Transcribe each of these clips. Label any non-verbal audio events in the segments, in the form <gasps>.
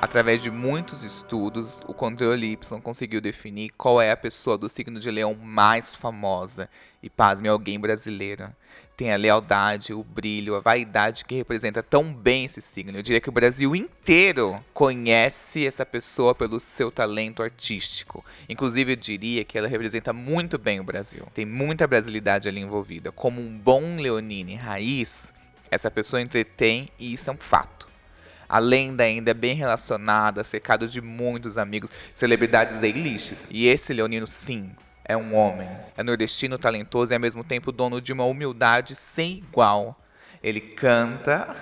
Através de muitos estudos, o controle Y conseguiu definir qual é a pessoa do signo de leão mais famosa. E pasme, alguém brasileira. Tem a lealdade, o brilho, a vaidade que representa tão bem esse signo. Eu diria que o Brasil inteiro conhece essa pessoa pelo seu talento artístico. Inclusive, eu diria que ela representa muito bem o Brasil. Tem muita brasilidade ali envolvida. Como um bom leonine raiz, essa pessoa entretém e isso é um fato. A lenda ainda é bem relacionada, cercado de muitos amigos, celebridades A-listes. E esse leonino, sim, é um homem. É nordestino, talentoso e ao mesmo tempo dono de uma humildade sem igual. Ele canta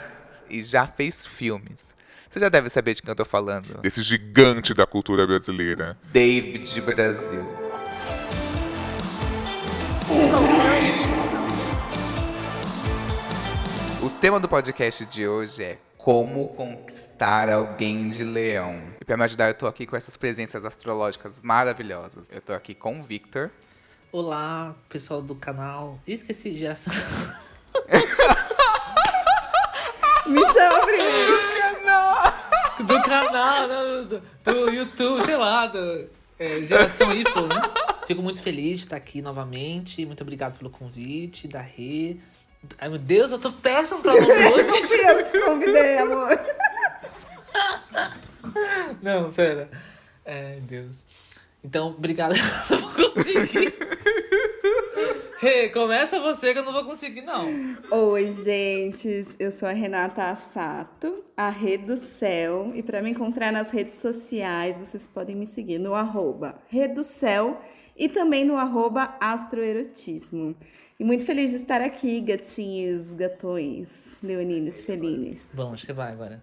e já fez filmes. Você já deve saber de quem eu tô falando. Desse gigante da cultura brasileira. David Brasil. O tema do podcast de hoje é como conquistar alguém de leão. E para me ajudar, eu tô aqui com essas presenças astrológicas maravilhosas. Eu tô aqui com o Victor. Olá, pessoal do canal. Eu esqueci geração. <laughs> Me chama primeiro. do canal, não, do, do YouTube, sei lá, do, é, geração Y, né? Fico muito feliz de estar aqui novamente. Muito obrigado pelo convite da Rê. Ai meu Deus, eu tô péssimo pra <laughs> nome hoje. Eu te convidei, amor. Não, pera. É, Deus. Então, obrigado. <laughs> Eu não vou conseguir. Rê, começa você que eu não vou conseguir, não. Oi, gente. Eu sou a Renata Assato, a Rede do Céu. E para me encontrar nas redes sociais, vocês podem me seguir no arroba Rede do Céu e também no arroba Astroerotismo. E muito feliz de estar aqui, gatinhos, gatões, leoninos, felines. Bom, acho que vai agora.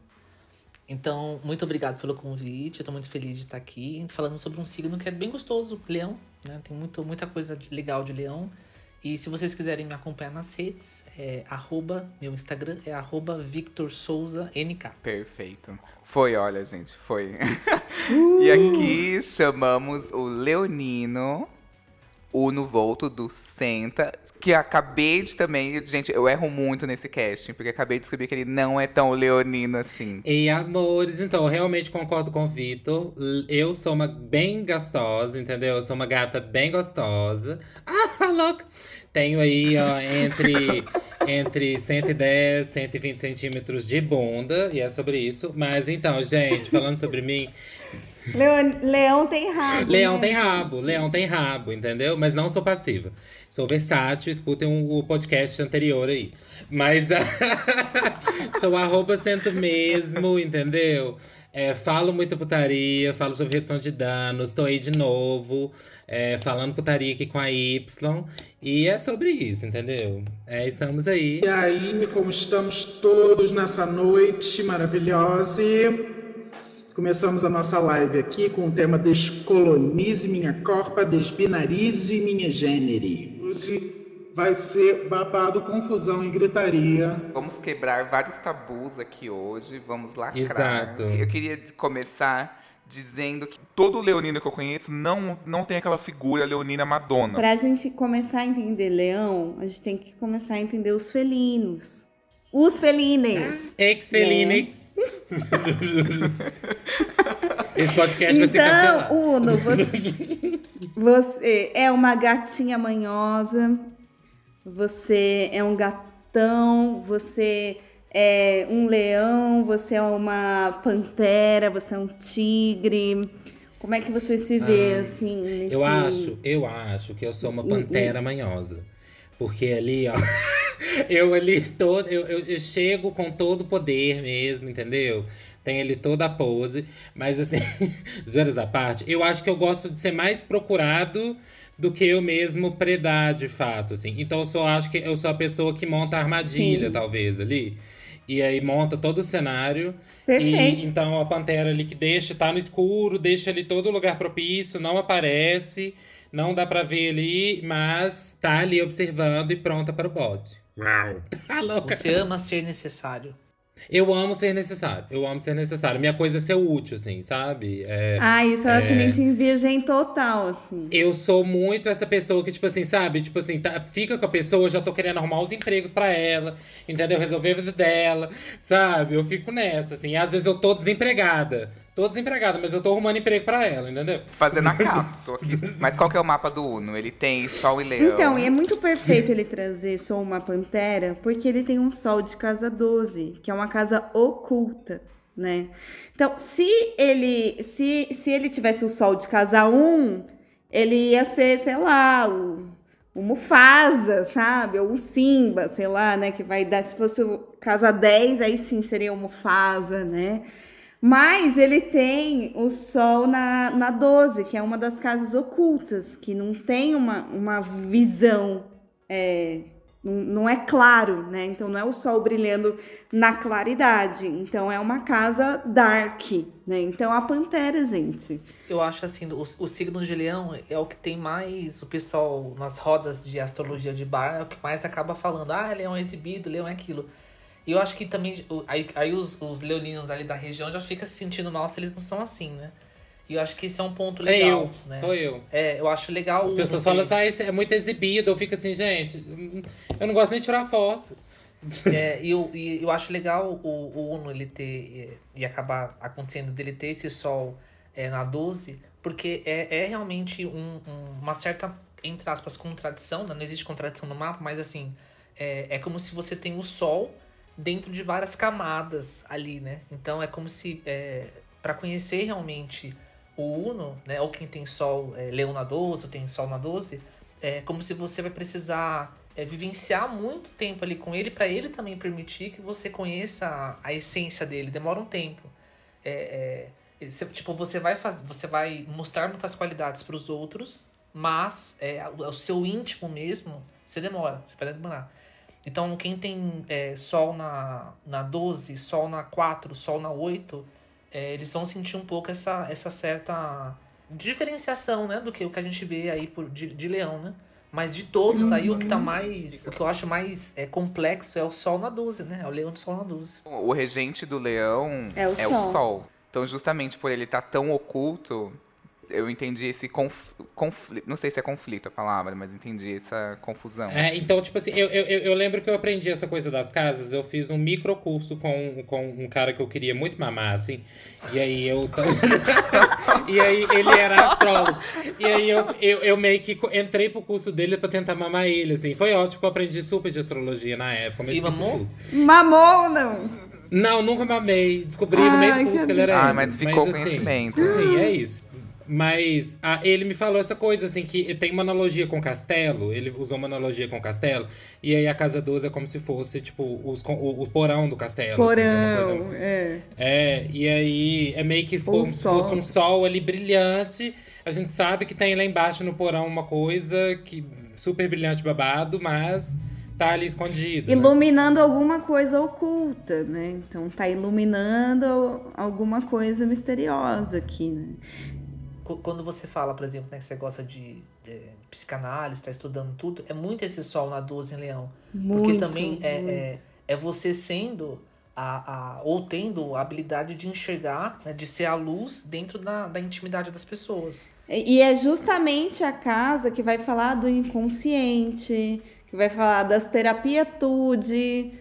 Então, muito obrigado pelo convite. Eu tô muito feliz de estar aqui falando sobre um signo que é bem gostoso, leão, né? Tem muito, muita coisa de- legal de leão. E se vocês quiserem me acompanhar nas redes, é arroba, meu Instagram é arroba Victor Souza NK. Perfeito. Foi, olha, gente, foi. <laughs> e aqui chamamos o Leonino, Uno Volto do Senta, que acabei de também. Gente, eu erro muito nesse casting, porque acabei de descobrir que ele não é tão leonino assim. E amores, então, eu realmente concordo com o Vitor. Eu sou uma bem gostosa, entendeu? Eu sou uma gata bem gostosa. <laughs> Ah, louca! Tenho aí, ó, entre, <laughs> entre 110 e 120 centímetros de bunda, e é sobre isso. Mas então, gente, falando sobre mim, Leão, leão tem rabo. Leão né? tem rabo, leão tem rabo, entendeu? Mas não sou passiva. Sou versátil, escutem o, o podcast anterior aí. Mas <laughs> sou arroba cento mesmo, entendeu? É, falo muita putaria, falo sobre redução de danos, tô aí de novo, é, falando putaria aqui com a Y. E é sobre isso, entendeu? É, estamos aí. E aí, como estamos todos nessa noite maravilhosa? Começamos a nossa live aqui com o tema Descolonize minha corpa, desbinarize minha gênere. Hoje vai ser babado, confusão e gritaria. Vamos quebrar vários tabus aqui hoje, vamos lacrar. Exato. Eu queria começar dizendo que todo leonino que eu conheço não, não tem aquela figura leonina madonna. Pra gente começar a entender leão, a gente tem que começar a entender os felinos. Os felines. Ex-Felinix. <laughs> Esse podcast vai ser Então, cancelado. Uno, <laughs> você, você é uma gatinha manhosa, você é um gatão, você é um leão, você é uma pantera, você é um tigre. Como é que você se vê, Ah, assim, nesse... Eu acho, eu acho que eu sou uma pantera manhosa. Porque ali, ó. <laughs> eu ali todo. Eu, eu, eu chego com todo o poder mesmo, entendeu? Tem ali toda a pose. Mas assim, <laughs> zoeiras à parte, eu acho que eu gosto de ser mais procurado do que eu mesmo predar de fato, assim. Então eu só acho que eu sou a pessoa que monta a armadilha, Sim. talvez, ali. E aí monta todo o cenário. Perfeito. E então a pantera ali que deixa, tá no escuro, deixa ali todo lugar propício, não aparece, não dá pra ver ali, mas tá ali observando e pronta para o bode. <laughs> Tá louca? Você ama ser necessário. Eu amo ser necessário, eu amo ser necessário. Minha coisa é ser útil, assim, sabe? É, Ah, isso é um acidente em virgem total, assim. Eu sou muito essa pessoa que, tipo assim, sabe? Tipo assim, tá- fica com a pessoa, eu já tô querendo arrumar os empregos pra ela, entendeu? Resolver a vida dela, sabe? Eu fico nessa, assim. E às vezes eu tô desempregada, Tô desempregada, mas eu tô arrumando emprego pra ela, entendeu? Fazendo a capa, <laughs> tô aqui. Mas qual que é o mapa do Uno? Ele tem Sol e Leão. Então, e é muito perfeito ele trazer só uma pantera, porque ele tem um sol de casa 12, que é uma casa oculta, né? Então, se ele se, se ele tivesse o sol de casa 1, ele ia ser, sei lá, o, o Mufasa, sabe? Ou o Simba, sei lá, né? Que vai dar, se fosse o casa 10, aí sim seria o Mufasa, né? Mas ele tem o Sol na, na 12, que é uma das casas ocultas, que não tem uma, uma visão, é, não, não é claro, né? Então não é o Sol brilhando na claridade. Então é uma casa dark, né? Então a Pantera, gente. Eu acho assim, o, o signo de leão é o que tem mais, o pessoal nas rodas de astrologia de bar, é o que mais acaba falando, ah, leão é exibido, leão é aquilo. E eu acho que também, aí, aí os, os leoninos ali da região já ficam se sentindo mal se eles não são assim, né? E eu acho que esse é um ponto É legal, eu, né? sou eu. É, eu acho legal. As pessoas falam assim, ah, é muito exibido. Eu fico assim, gente, eu não gosto nem de tirar foto. É, e eu, e eu acho legal o, o Uno ele ter é, e acabar acontecendo dele ter esse sol é, na 12, porque é, é realmente um, um- uma certa, entre aspas, contradição, né? não existe contradição no mapa, mas assim, é, é como se você tem o sol dentro de várias camadas ali, né? Então é como se, é, para conhecer realmente o Uno, né? Ou quem tem sol, é, Leão na 12, ou tem sol na 12, é como se você vai precisar é, vivenciar muito tempo ali com ele para ele também permitir que você conheça a, a essência dele. Demora um tempo. É, é, tipo, você vai fazer, você vai mostrar muitas qualidades para os outros, mas é, o, o seu íntimo mesmo, você demora, você vai demorar. Então, quem tem é, sol na, na 12, sol na 4, sol na 8, é, eles vão sentir um pouco essa, essa certa diferenciação, né? Do que o que a gente vê aí por, de, de leão, né? Mas de todos aí, o que tá mais. O que eu acho mais é, complexo é o sol na 12, né? É o leão de sol na 12. O regente do leão É o Sol. Sol. Então, justamente por ele estar tão oculto, eu entendi esse conflito. Não sei se é conflito a palavra, mas entendi essa confusão. É, então, tipo assim, eu, eu, eu lembro que eu aprendi essa coisa das casas, eu fiz um microcurso com, com um cara que eu queria muito mamar, assim. E aí eu. <laughs> e aí ele era astrólogo. E aí eu, eu, eu meio que entrei pro curso dele pra tentar mamar ele, assim. Foi ótimo, eu aprendi super de astrologia na época. mas E mamou? tudo. Mamou ou não? Não, nunca mamei. Descobri no meio do curso que que ele era Ah, mas ficou assim, conhecimento. Sim, é isso. Mas ah, ele me falou essa coisa, assim, que tem uma analogia com castelo. Ele usou uma analogia com castelo. E aí a casa 12 é como se fosse, tipo, os, o, o porão do castelo. assim, é Porão, é. é, e aí é meio que como se sol. fosse um sol ali brilhante. A gente sabe que tem lá embaixo no porão uma coisa que super brilhante babado, mas tá ali escondido. né? Iluminando alguma coisa oculta, né? Então tá iluminando alguma coisa misteriosa aqui, né? Qu- Quando você fala, por exemplo, né, que você gosta de é, psicanálise, está estudando tudo, é muito esse sol na 12 em leão. Porque Muito, também é, é, é você sendo a, a, ou tendo a habilidade de enxergar, né, de ser a luz dentro da, da intimidade das pessoas. E é justamente a casa que vai falar do inconsciente, que vai falar das terapia tude.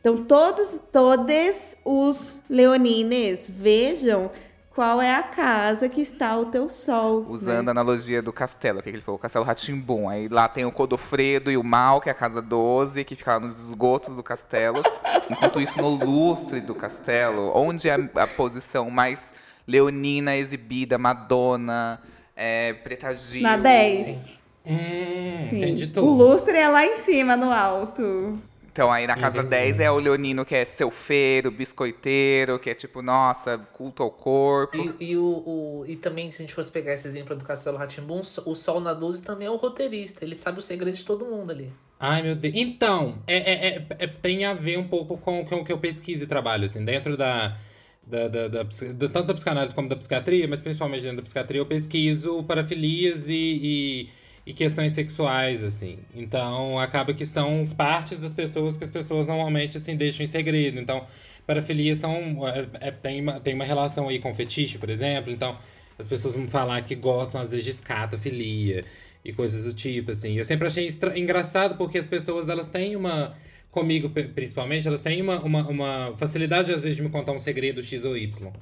Então, todos, todos os leonines vejam qual é a casa que está o teu sol. Usando né? a analogia do castelo, que ele falou, o castelo Ratimbum. Aí lá tem o Codofredo e o Mal, que é a casa 12, que fica lá nos esgotos do castelo. <laughs> Enquanto isso, no lustre do castelo, onde é a, a posição mais leonina exibida, Madonna, é, Preta Gil. Na 10. Hum, Sim. entendi O tudo. lustre é lá em cima, no alto. Então aí na casa Entendi. 10 é o leonino que é selfeiro, biscoiteiro, que é tipo, nossa, culto ao corpo. E, e, o, o- e também, se a gente fosse pegar esse exemplo do Castelo Ratimbum, o Sol na 12 também é o roteirista. Ele sabe o segredo de todo mundo ali. Ai, meu Deus. Então, é, é- é- é- tem a ver um pouco com, com o que eu pesquiso e trabalho, assim, dentro da, da, da, da da- tanto da psicanálise como da psiquiatria, mas principalmente dentro da psiquiatria, eu pesquiso parafilias e, e, e questões sexuais, assim. Então, acaba que são partes das pessoas que as pessoas normalmente, assim, deixam em segredo. Então, parafilias são, é- é- tem, uma, tem uma relação aí com fetiche, por exemplo. Então, as pessoas vão falar que gostam, às vezes, de escatofilia e coisas do tipo, assim. Eu sempre achei engraçado porque as pessoas, elas têm uma... Comigo, pri- principalmente, elas têm uma, uma, uma facilidade, às vezes, de me contar um segredo X ou Y.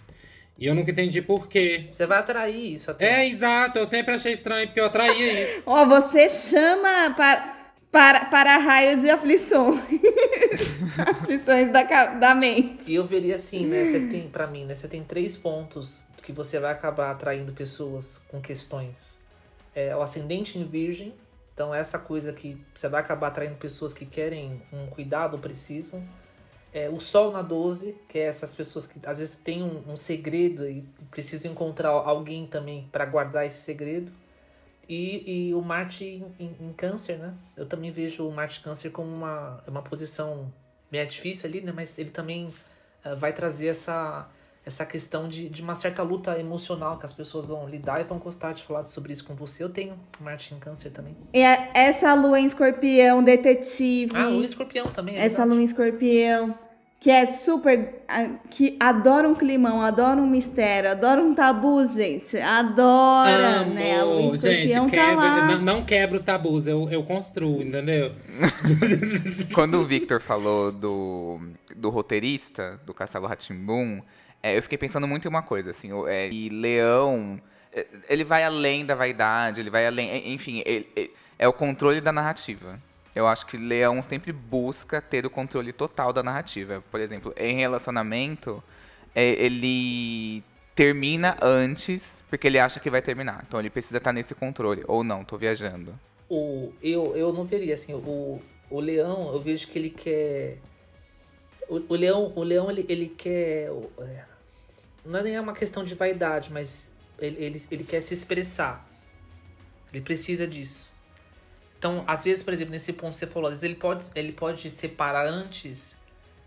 E eu nunca entendi por quê. Você vai atrair isso até. É, exato. Eu sempre achei estranho, porque eu atraía <laughs> isso. Ó, você chama para, para, para raio de aflições. <laughs> aflições da, da mente. E eu veria assim, né? Você tem, pra mim, né? Você tem três pontos que você vai acabar atraindo pessoas com questões. É o ascendente em virgem. Então, essa coisa que você vai acabar atraindo pessoas que querem um cuidado, precisam. É, o Sol na 12, que é essas pessoas que às vezes têm um, um segredo e precisam encontrar alguém também para guardar esse segredo. E, e o Marte em, em- em Câncer, né? Eu também vejo o Marte Câncer como uma, uma posição meio difícil ali, né? Mas ele também ah, vai trazer essa, essa questão de, de uma certa luta emocional que as pessoas vão lidar e vão gostar de falar sobre isso com você. Eu tenho Marte em Câncer também. E a- essa lua em escorpião, detetive. Ah, o Escorpião também. É essa verdade. lua em escorpião. Que é super. Que adora um climão, adora um mistério, adora um tabu, gente. Adora, Amo. né? A lua em Gente, escorpião tá quebra, lá. não, não quebra os tabus, eu, eu construo, entendeu? <laughs> Quando o Victor falou do, do roteirista do Castelo Ratimbum, eu fiquei pensando muito em uma coisa, assim, é, e Leão, é, ele vai além da vaidade, ele vai além, é, enfim, ele- é, é o controle da narrativa. Eu acho que Leão sempre busca ter o controle total da narrativa. Por exemplo, em relacionamento, é, ele termina antes porque ele acha que vai terminar. Então ele precisa estar nesse controle. Ou não, tô viajando. o, eu, eu não veria assim, o, o leão, eu vejo que ele quer. O, o leão, o leão ele, ele quer. Não é nem uma questão de vaidade, mas ele, ele, ele quer se expressar. Ele precisa disso. Então, às vezes, por exemplo, nesse ponto que você falou, às vezes ele pode, ele pode separar antes,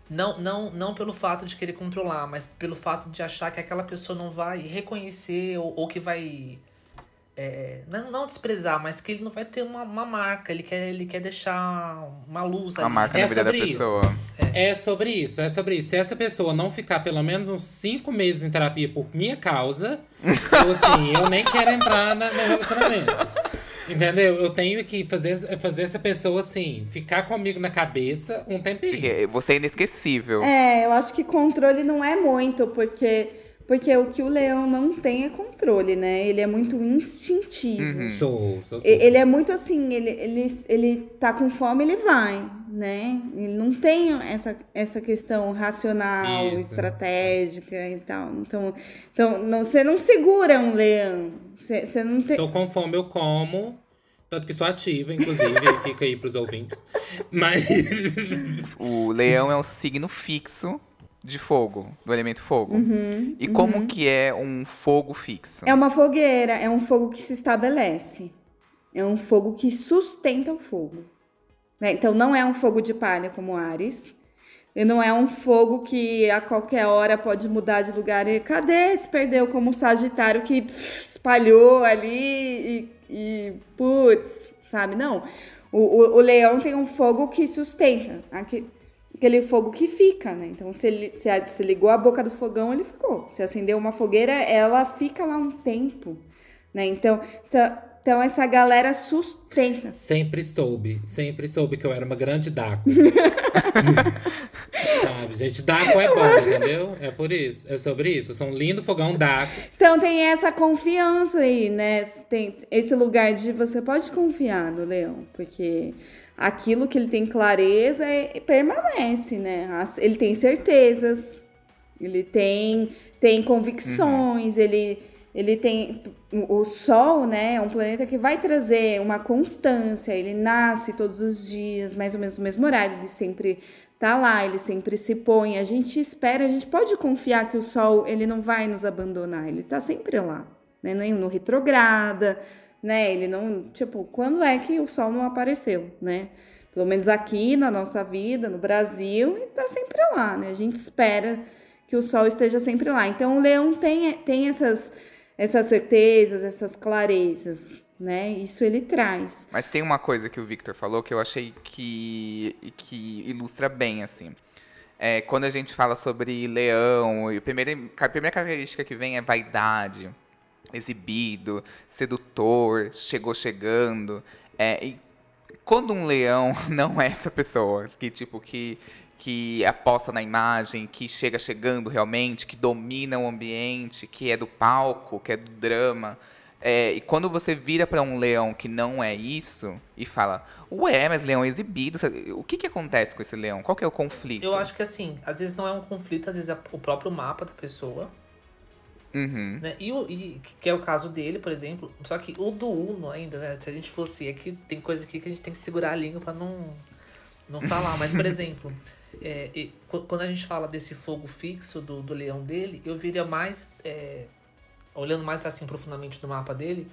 não, não, não pelo fato de querer controlar, mas pelo fato de achar que aquela pessoa não vai reconhecer ou, ou que vai é, não, não desprezar, mas que ele não vai ter uma, uma marca. Ele quer, ele quer deixar uma luz A ali. marca É na vida da pessoa. É sobre isso, é sobre isso. Se essa pessoa não ficar pelo menos uns cinco meses em terapia por minha causa, eu assim, <laughs> eu nem quero entrar na, no relacionamento. Entendeu? Eu tenho que fazer, fazer essa pessoa assim, ficar comigo na cabeça um tempinho. Porque você é inesquecível. É, eu acho que controle não é muito, porque, porque o que o leão não tem é controle, né? Ele é muito instintivo. Uhum. Sou, sou, sou. Ele é muito assim, ele, ele, ele tá com fome, ele vai, né? Ele não tem essa, essa questão racional, Isso. estratégica e tal. Então, então não, você não segura um leão. Você, você não tem. Tô com fome, eu como. Tanto que sou ativa, inclusive, <laughs> fica aí pros ouvintes. Mas. O leão é um signo fixo de fogo, do elemento fogo. Uhum, e como que é um fogo fixo? É uma fogueira, é um fogo que se estabelece. É um fogo que sustenta o fogo. né? Então não é um fogo de palha como Ares. E não é um fogo que a qualquer hora pode mudar de lugar. E cadê se perdeu como Sagitário que pff, espalhou ali e, e putz, sabe? Não. O, o, o leão tem um fogo que sustenta. aque- Aquele fogo que fica, né? Então, se, ele, se, a- se ligou a boca do fogão, ele ficou. Se acendeu uma fogueira, ela fica lá um tempo, né? Então, então, essa galera sustenta. Sempre soube, sempre soube que eu era uma grande Daco. <laughs> Sabe, gente? Daco é bom, entendeu? É por isso. É sobre isso. Eu sou um lindo fogão Daco. Então tem essa confiança aí, né? Tem esse lugar de você pode confiar no leão, porque aquilo que ele tem clareza é- permanece, né? Ele tem certezas, ele tem, tem convicções, ele, ele tem. O Sol, né? É um planeta que vai trazer uma constância, ele nasce todos os dias, mais ou menos no mesmo horário, ele sempre tá lá, ele sempre se põe. A gente espera, a gente pode confiar que o sol ele não vai nos abandonar, ele tá sempre lá, né? Nem no retrograda, né? Ele não, tipo, quando é que o sol não apareceu, né? Pelo menos aqui na nossa vida, no Brasil, ele tá sempre lá, né? A gente espera que o sol esteja sempre lá. Então o leão tem, tem essas essas certezas, essas clarezas, né? Isso ele traz. Mas tem uma coisa que o Victor falou que eu achei que, que ilustra bem, assim. É, quando a gente fala sobre leão, a primeira, a primeira característica que vem é vaidade, exibido, sedutor, chegou chegando. É, e quando um leão <laughs> não é essa pessoa, que tipo, que, que aposta na imagem, que chega chegando realmente, que domina o ambiente, que é do palco, que é do drama. É, e quando você vira para um leão que não é isso e fala, ué, mas leão é exibido, o que, que acontece com esse leão? Qual que é o conflito? Eu acho que assim, às vezes não é um conflito, às vezes é o próprio mapa da pessoa. Uhum. Né? E, o, e que é o caso dele, por exemplo. Só que o do Uno ainda, né? Se a gente fosse. Aqui tem coisa aqui que a gente tem que segurar a língua pra não, não falar. Mas, por <laughs> exemplo, é, e, qu- quando a gente fala desse fogo fixo do, do leão dele, eu viria mais. é, olhando mais assim profundamente no mapa dele,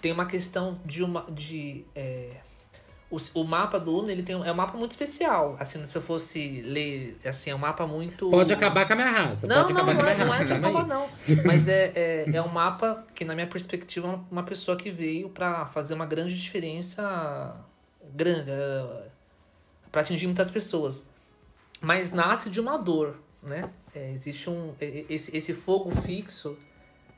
tem uma questão de uma. De, é, o, o mapa do Uno ele tem, é um mapa muito especial. Assim, se eu fosse ler, assim, é um mapa muito. Pode acabar com a minha raça. Não, pode não, acabar não com a é, minha não é raça. de calma acabar, não. Mas é, <laughs> é, é um mapa que, na minha perspectiva, é uma- pessoa que veio pra fazer uma grande diferença grande, é, pra atingir muitas pessoas. Mas nasce de uma dor, né? É, existe um. é, é, Esse, esse fogo fixo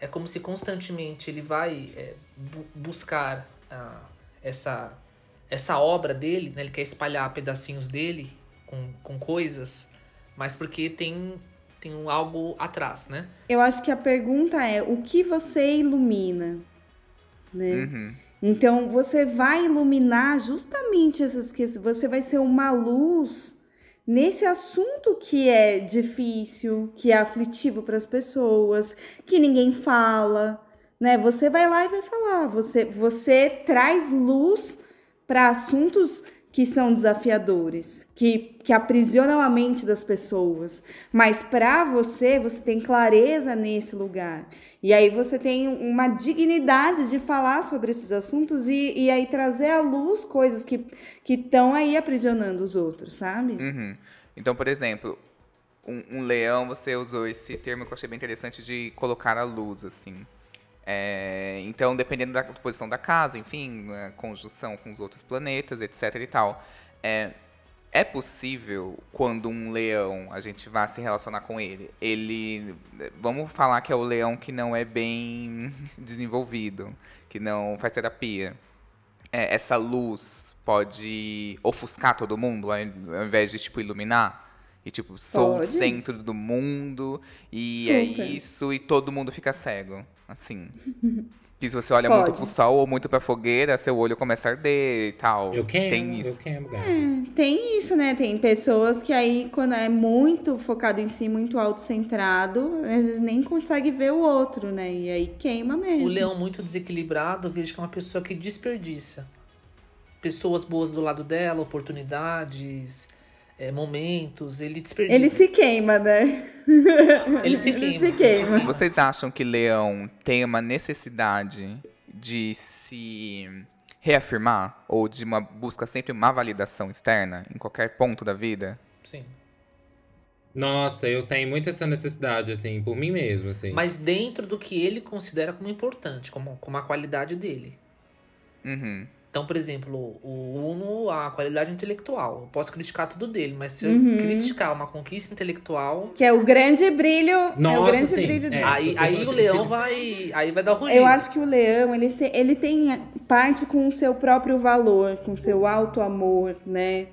é como se constantemente ele vai é, bu- buscar ah, essa, essa obra dele, né? Ele quer espalhar pedacinhos dele com, com coisas, mas porque tem, tem um algo atrás, né? Eu acho que a pergunta é: o que você ilumina? Né? Uhum. Então você vai iluminar justamente essas questões. Você vai ser uma luz nesse assunto que é difícil, que é aflitivo para as pessoas, que ninguém fala, né? Você vai lá e vai falar. Você você traz luz para assuntos que são desafiadores, que, que aprisionam a mente das pessoas. Mas para você, você tem clareza nesse lugar. E aí você tem uma dignidade de falar sobre esses assuntos e, e aí trazer à luz coisas que estão aí aprisionando os outros, sabe? Uhum. Então, por exemplo, um, um leão, você usou esse termo que eu achei bem interessante de colocar a luz, assim. É, então, dependendo da posição da casa, enfim, a conjunção com os outros planetas, etc e tal. É, é possível, quando um leão, a gente vai se relacionar com ele, ele. Vamos falar que é o leão que não é bem <laughs> desenvolvido, que não faz terapia. É, essa luz pode ofuscar todo mundo, ao invés de, tipo, iluminar? E, tipo, sou o Pode. centro do mundo, e Super. é isso, e todo mundo fica cego. Assim. Que se você olha muito Pode. pro sol ou muito pra fogueira, seu olho começa a arder e tal. Eu quero, Tem eu isso. quero, gato. Tem isso, né? Tem pessoas que aí, quando é muito focado em si, muito autocentrado, às vezes nem consegue ver o outro, né? E aí queima mesmo. O leão muito desequilibrado, eu vejo que é uma pessoa que desperdiça. Pessoas boas do lado dela, oportunidades, é, momentos, ele desperdiça. Ele se queima, né? Ele se ele queima. se queima. Vocês acham que leão tem uma necessidade de se reafirmar? Ou de uma busca sempre uma validação externa em qualquer ponto da vida? Sim. Nossa, eu tenho muito essa necessidade, assim, por mim mesmo, assim. Mas dentro do que ele considera como importante, como, como a qualidade dele. Uhum. Então, por exemplo, o Uno, a qualidade intelectual. Eu posso criticar tudo dele, mas se eu Uhum. criticar uma conquista intelectual, Que é o grande brilho. é o Nossa, grande sim, brilho é. dele. aí, aí o leão vai. Aí vai dar rugido. Eu acho que o leão, ele, se- ele tem parte com o seu próprio valor, com o seu alto amor, né?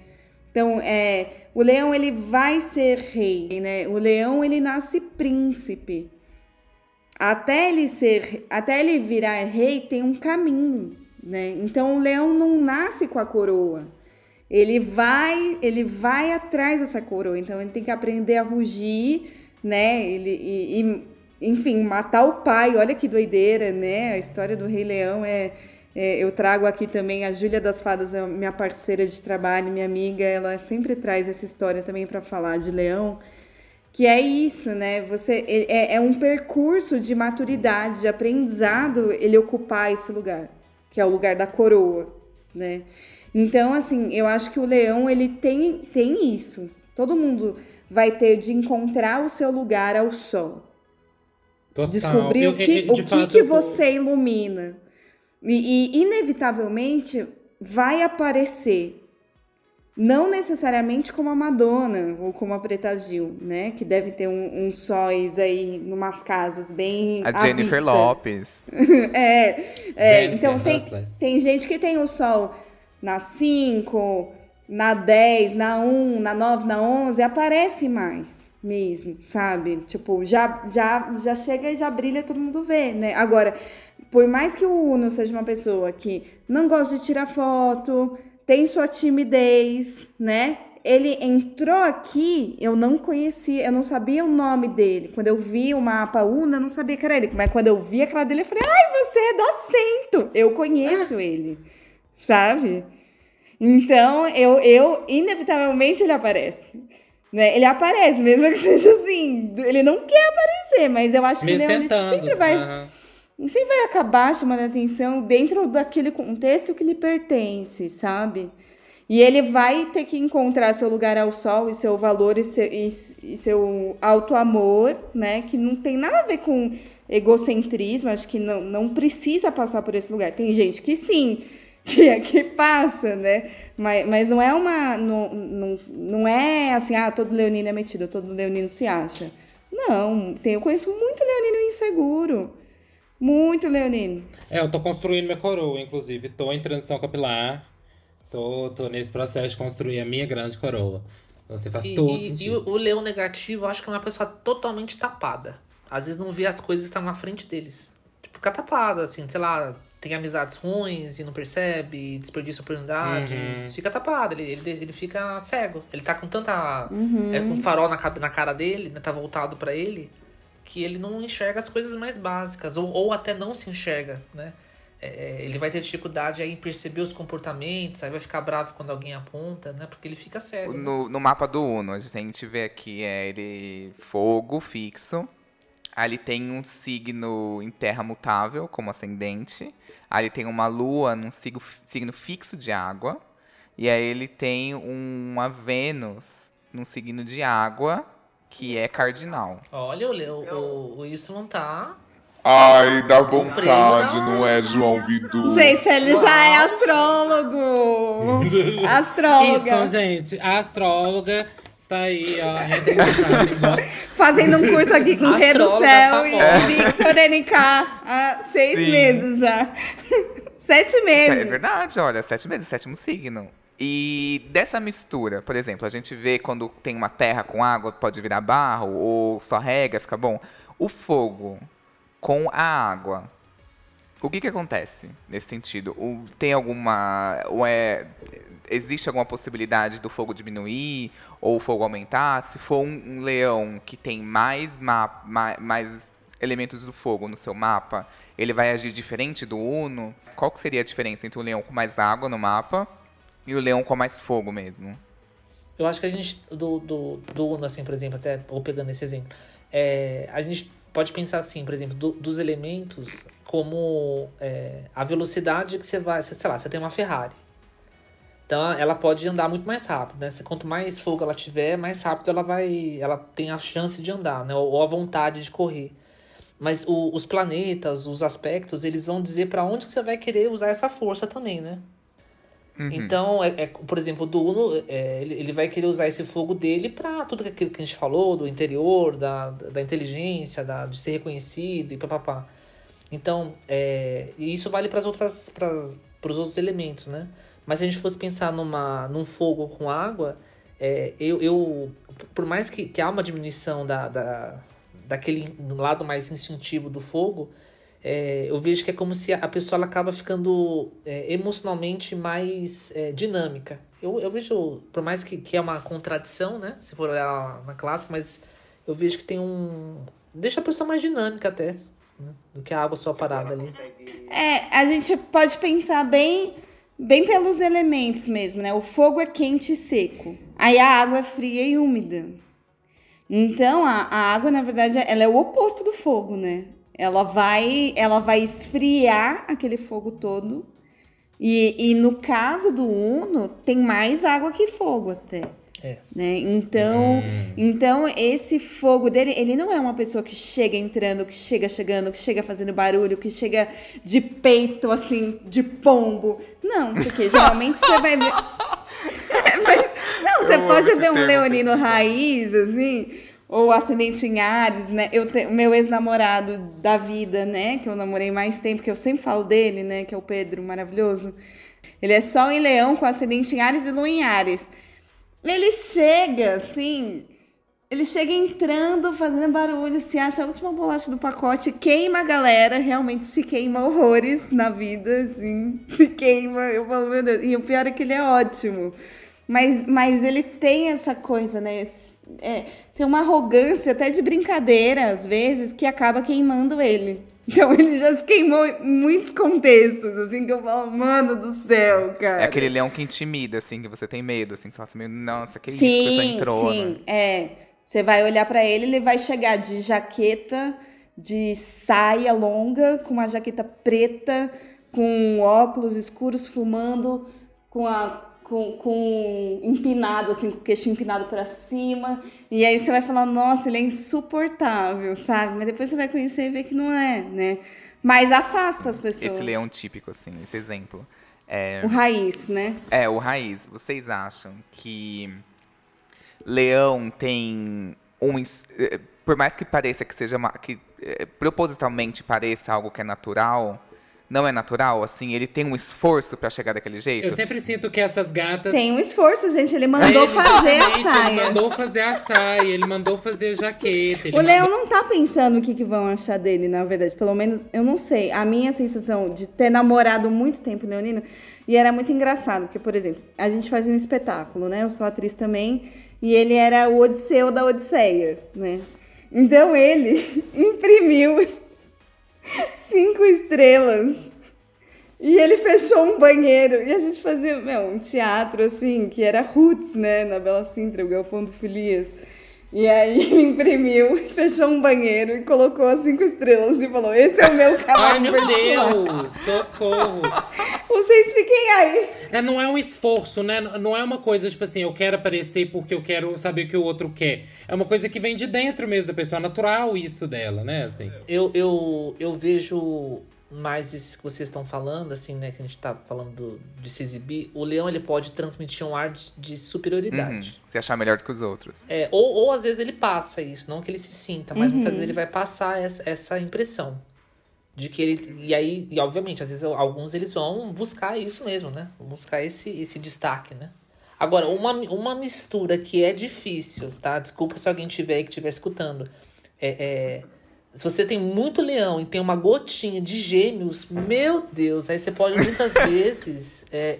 Então, é, o leão, ele vai ser rei, né? O leão, ele nasce príncipe. Até ele ser, até ele virar rei, tem um caminho, né? Então, o leão não nasce com a coroa. Ele vai, ele vai atrás dessa coroa. Então, ele tem que aprender a rugir, né? Ele, e, e enfim, matar o pai, olha que doideira, né? A história do Rei Leão é. é, eu trago aqui também a Júlia das Fadas, é minha parceira de trabalho, minha amiga, ela sempre traz essa história também para falar de leão. Que é isso, né? Você é, é um percurso de maturidade, de aprendizado, ele ocupar esse lugar, que é o lugar da coroa, né? Então, assim, eu acho que o leão ele tem, tem isso. Todo mundo vai ter de encontrar o seu lugar ao sol Total. descobrir Eu- o que, eu- o que, fato, que você ilumina. E, e, inevitavelmente vai aparecer. Não necessariamente como a Madonna ou como a Preta Gil, né? Que deve ter um, uns sóis aí numas casas bem. A à Jennifer vista. Lopes. <laughs> É, é, Jennifer então tem, Hustlers. tem gente que tem o sol nas 5, na 10, na 1, na 9, na 11, aparece mais mesmo, sabe? Tipo, já, já, já chega e já brilha, todo mundo vê, né? Agora, por mais que o Uno seja uma pessoa que não gosta de tirar foto, tem sua timidez, né? Ele entrou aqui, eu não conhecia, eu não sabia o nome dele. Quando eu vi o mapa Uno, eu não sabia que era ele. Mas quando eu vi a cara dele, eu falei, ai, você é da Cento! Eu conheço ah. ele, sabe? Então, eu, eu, inevitavelmente, ele aparece. Né? Ele aparece, mesmo que <laughs> seja assim. Ele não quer aparecer, mas eu acho mesmo que ele sempre vai. Uhum. Sempre vai acabar chamando atenção dentro daquele contexto que lhe pertence, sabe? E ele vai ter que encontrar seu lugar ao sol e seu valor e seu, e, e seu auto-amor, né? Que não tem nada a ver com egocentrismo, acho que não, não precisa passar por esse lugar. Tem gente que sim, <laughs> que é que passa, né? Mas, mas não é uma. Não, não, não é assim, ah, todo leonino é metido, todo leonino se acha. Não, tem, eu conheço muito leonino inseguro. Muito leonino. É, eu tô construindo minha coroa, inclusive. Tô em transição capilar. Tô, tô nesse processo de construir a minha grande coroa. Você faz e, todo e, e o, o leão negativo, eu acho que é uma pessoa totalmente tapada. Às vezes não vê as coisas que estão na frente deles. Tipo, fica tapada, assim, sei lá, tem amizades ruins e não percebe, desperdiça oportunidades, uhum. fica tapado, ele, ele, ele fica cego. Ele tá com tanta. Uhum. É, com farol na, na cara dele, né? Tá voltado para ele, que ele não enxerga as coisas mais básicas, ou, ou até não se enxerga, né? É, é, ele vai ter dificuldade aí em perceber os comportamentos, aí vai ficar bravo quando alguém aponta, né? Porque ele fica cego. No, né? no mapa do Uno, a gente vê aqui é ele fogo fixo. Ele tem um signo em terra mutável, como ascendente. Ele tem uma lua num signo, signo fixo de água. E aí ele tem uma Vênus num signo de água, que é cardinal. Olha, o, o, o Wilson tá. Ai, dá vontade, não é, João Bidu? Gente, ele Uau. já é astrólogo. <laughs> Astróloga. Y, gente, astróloga Tá aí, ó, Fazendo um curso aqui com o Rei do Céu e Victor NK há seis Sim. meses já. <laughs> Sete meses. É verdade, olha, sete meses, sétimo signo. E dessa mistura, por exemplo, a gente vê quando tem uma terra com água, pode virar barro, ou só rega, fica bom. O fogo com a água, o que que acontece nesse sentido? tem alguma. É, existe alguma possibilidade do fogo diminuir ou o fogo aumentar? Se for um, um leão que tem mais, ma mais, mais elementos do fogo no seu mapa, ele vai agir diferente do Uno? Qual que seria a diferença entre o leão com mais água no mapa e o leão com mais fogo mesmo? Eu acho que a gente, do, do, do Uno, assim, por exemplo, até, ou pegando esse exemplo, é, a gente pode pensar assim, por exemplo, do, dos elementos como é, a velocidade que você vai, sei lá, você tem uma Ferrari. Então ela pode andar muito mais rápido, né? Quanto mais fogo ela tiver, mais rápido ela vai, ela tem a chance de andar, né? Ou a vontade de correr. Mas o, os planetas, os aspectos, eles vão dizer para onde que você vai querer usar essa força também, né? Uhum. Então, é, é, por exemplo, o do Uno, é, ele, ele vai querer usar esse fogo dele para tudo aquilo que a gente falou, do interior, da, da inteligência, da, de ser reconhecido e papapá. Então, é, isso vale para os outros elementos, né? Mas se a gente fosse pensar numa, num fogo com água, é, eu, eu, por mais que, que há uma diminuição da, da, daquele lado mais instintivo do fogo, é, eu vejo que é como se a pessoa acaba ficando é, emocionalmente mais é, dinâmica. Eu, eu vejo, por mais que, que é uma contradição, né? Se for olhar na classe, mas eu vejo que tem um. Deixa a pessoa mais dinâmica até, né? do que a água só parada ali. É, a gente pode pensar bem bem pelos elementos mesmo, né? O fogo é quente e seco. Aí a água é fria e úmida. Então a, a água, na verdade, ela é o oposto do fogo, né? Ela vai, ela vai esfriar aquele fogo todo. E, e no caso do Uno, tem mais água que fogo até. É. Né? Então, hum. então, esse fogo dele, ele não é uma pessoa que chega entrando, que chega chegando, que chega fazendo barulho, que chega de peito, assim, de pombo. Não, porque <laughs> geralmente você vai ver. <laughs> <laughs> Mas, não, você pode ver um leonino raiz, assim, ou ascendente em Ares, né? Eu te, meu ex-namorado da vida, né? Que eu namorei mais tempo, que eu sempre falo dele, né? Que é o Pedro, maravilhoso. Ele é Sol em Leão com ascendente em Ares e Lua em Ares. Ele chega, assim, ele chega entrando, fazendo barulho, se acha a última bolacha do pacote, queima a galera, realmente se queima horrores na vida, assim, <laughs> se queima. Eu falo, meu Deus. E o pior é que ele é ótimo. Mas, mas ele tem essa coisa, né? É, tem uma arrogância até de brincadeira, às vezes, que acaba queimando ele. <laughs> Então ele já se queimou em muitos contextos, assim, que eu falo, mano do céu, cara. É aquele leão que intimida, assim, que você tem medo, assim, que você fala assim, nossa, que isso, sim, que a pessoa entrou, sim, é. Você vai olhar pra ele, ele vai chegar de jaqueta, de saia longa, com uma jaqueta preta, com óculos escuros, fumando, com a com, com empinado, assim, com o queixo empinado pra cima. E aí você vai falar, nossa, ele é insuportável, sabe? Mas depois você vai conhecer e ver que não é, né? Mas afasta as pessoas. Esse leão típico, assim, esse exemplo. É, O raiz, né? é, o raiz. Vocês acham que leão tem um... eh, Por mais que pareça que seja... uma- que eh, propositalmente pareça algo que é natural, não é natural, assim? Ele tem um esforço pra chegar daquele jeito? Eu sempre sinto que essas gatas. Tem um esforço, gente. Ele mandou Ele, fazer a exatamente, saia. Ele mandou fazer a saia, ele mandou fazer a jaqueta. Ele O Leão mandou- não tá pensando o que, que vão achar dele, na verdade. Pelo menos, eu não sei. A minha sensação de ter namorado muito tempo leonino, e era muito engraçado, porque, por exemplo, a gente fazia um espetáculo, né? Eu sou atriz também, e ele era o Odisseu da Odisseia, né? Então ele <laughs> imprimiu cinco estrelas. E ele fechou um banheiro. E a gente fazia, meu, um teatro assim, que era roots, né? Na Bela Sintra, o Galpão do Filias. E aí <laughs> ele imprimiu, fechou um banheiro e colocou as cinco estrelas e falou: Esse é o meu Ai, cavalo meu particular. <laughs> Deus! Socorro! Vocês fiquem aí. É, não é um esforço, né? Não é uma coisa, tipo assim, eu quero aparecer porque eu quero saber o que o outro quer. É uma coisa que vem de dentro mesmo da pessoa. É natural isso dela, né? Assim. Eu, eu, eu vejo mais isso que vocês estão falando, assim, né? Que a gente tá falando do- de se exibir. O leão, ele pode transmitir um ar de, de Uhum, superioridade. se achar melhor do que os outros. É, ou, ou às vezes ele passa isso, não que ele se sinta, mas muitas vezes ele vai passar essa, essa impressão. De que ele. E aí, e obviamente, às vezes alguns eles vão buscar isso mesmo, né? Vão buscar esse, esse destaque, né? Agora, uma, uma mistura que é difícil, tá? Desculpa se alguém tiver aí que estiver escutando. É, é, se você tem muito leão e tem uma gotinha de gêmeos, meu Deus, aí você pode muitas <laughs> vezes é,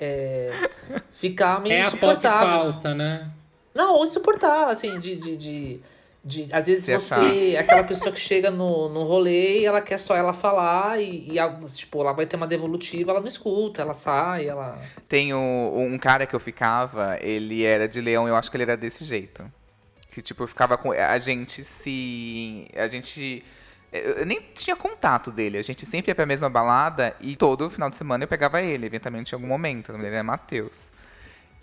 é, ficar meio É a POC insuportável. falsa, né? Não, ou insuportável, assim, de. de, de, de- às vezes Se você achar. é aquela pessoa que chega no, no rolê e ela quer só ela falar e, e a- tipo, ela vai ter uma devolutiva, ela não escuta, ela sai, ela. Tem o- um cara que eu ficava, ele era de leão, eu acho que ele era desse jeito. Que, tipo, eu ficava com. A gente se. A gente. Eu nem tinha contato dele. A gente sempre ia pra mesma balada e todo final de semana eu pegava ele, eventualmente em algum momento. O nome dele era Matheus.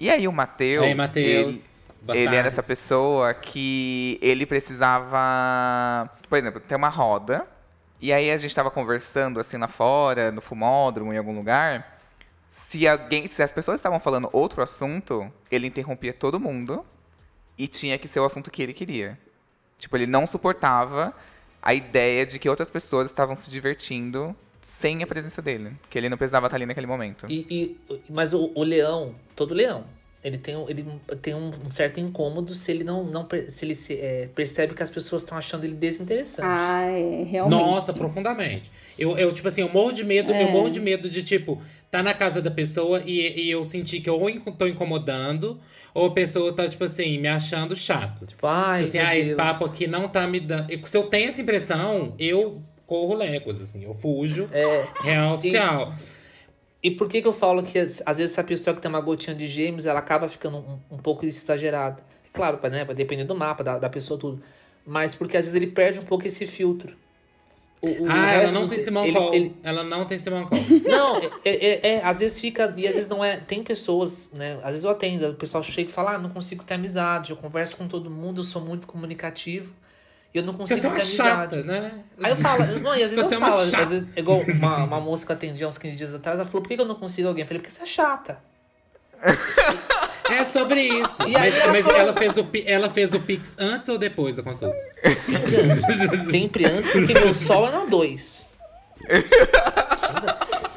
E aí o Matheus. Ei, Matheus. ele- ele era essa pessoa que ele precisava. Por exemplo, ter uma roda. E aí a gente tava conversando assim lá fora, no fumódromo, em algum lugar. Se alguém. Se as pessoas estavam falando outro assunto, ele interrompia todo mundo. E tinha que ser o assunto que ele queria. Tipo, ele não suportava a ideia de que outras pessoas estavam se divertindo sem a presença dele. Que ele não precisava estar ali naquele momento. E, e- mas o, o leão, todo leão, ele tem, um- ele tem um, certo incômodo se ele não, não se ele se, é, percebe que as pessoas estão achando ele desinteressante. Ah, é, realmente. Nossa, profundamente. Eu, eu, tipo assim, eu morro de medo, É. eu morro de medo de, tipo, tá na casa da pessoa e, e eu sentir que eu ou tô incomodando, ou a pessoa tá, tipo assim, me achando chato. Tipo, ai, assim, meu ah, esse papo aqui não tá me dando. Se eu tenho essa impressão, eu corro léguas, assim, eu fujo. É, Real oficial. E por que que eu falo que às vezes essa pessoa que tem uma gotinha de gêmeos, ela acaba ficando um, um pouco exagerada? Claro, né, vai depender do mapa, da, da pessoa, tudo. Mas porque às vezes ele perde um pouco esse filtro. O, o ah, ela não do- tem Simão ele- ele- Ela não tem Simão Cole. <laughs> Não, é, é, é, às vezes fica. E às vezes não é. Tem pessoas, né? Às vezes eu atendo, o pessoal chega e fala: ah, não consigo ter amizade. Eu converso com todo mundo, eu sou muito comunicativo. E eu não consigo é ter uma amizade. chata, né? Aí eu falo, não, e às vezes Você é eu uma falo, às vezes, igual uma, uma moça que eu atendi há uns 15 dias atrás, ela falou, por que eu não consigo alguém? Eu falei, porque você é chata. É sobre isso. E mas ela mas falou- ela, fez o, ela fez o Pix antes ou depois da consulta? Sempre antes. Sempre antes, porque meu sol é na 2. <laughs>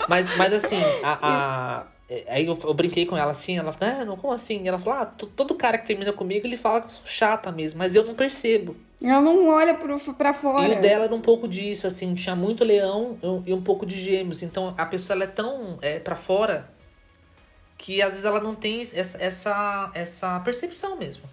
Mas, mas assim, a, a- é, Aí eu, eu brinquei com ela assim, ela falou, não, como assim? E ela falou, ah, to- todo cara que termina comigo, ele fala que eu sou chata mesmo, mas eu não percebo. Ela não olha pro, pra E fora. o dela era um pouco disso, assim, tinha muito leão e um pouco de gêmeos. Então a pessoa é tão é, para fora que às vezes ela não tem essa, essa, essa percepção mesmo.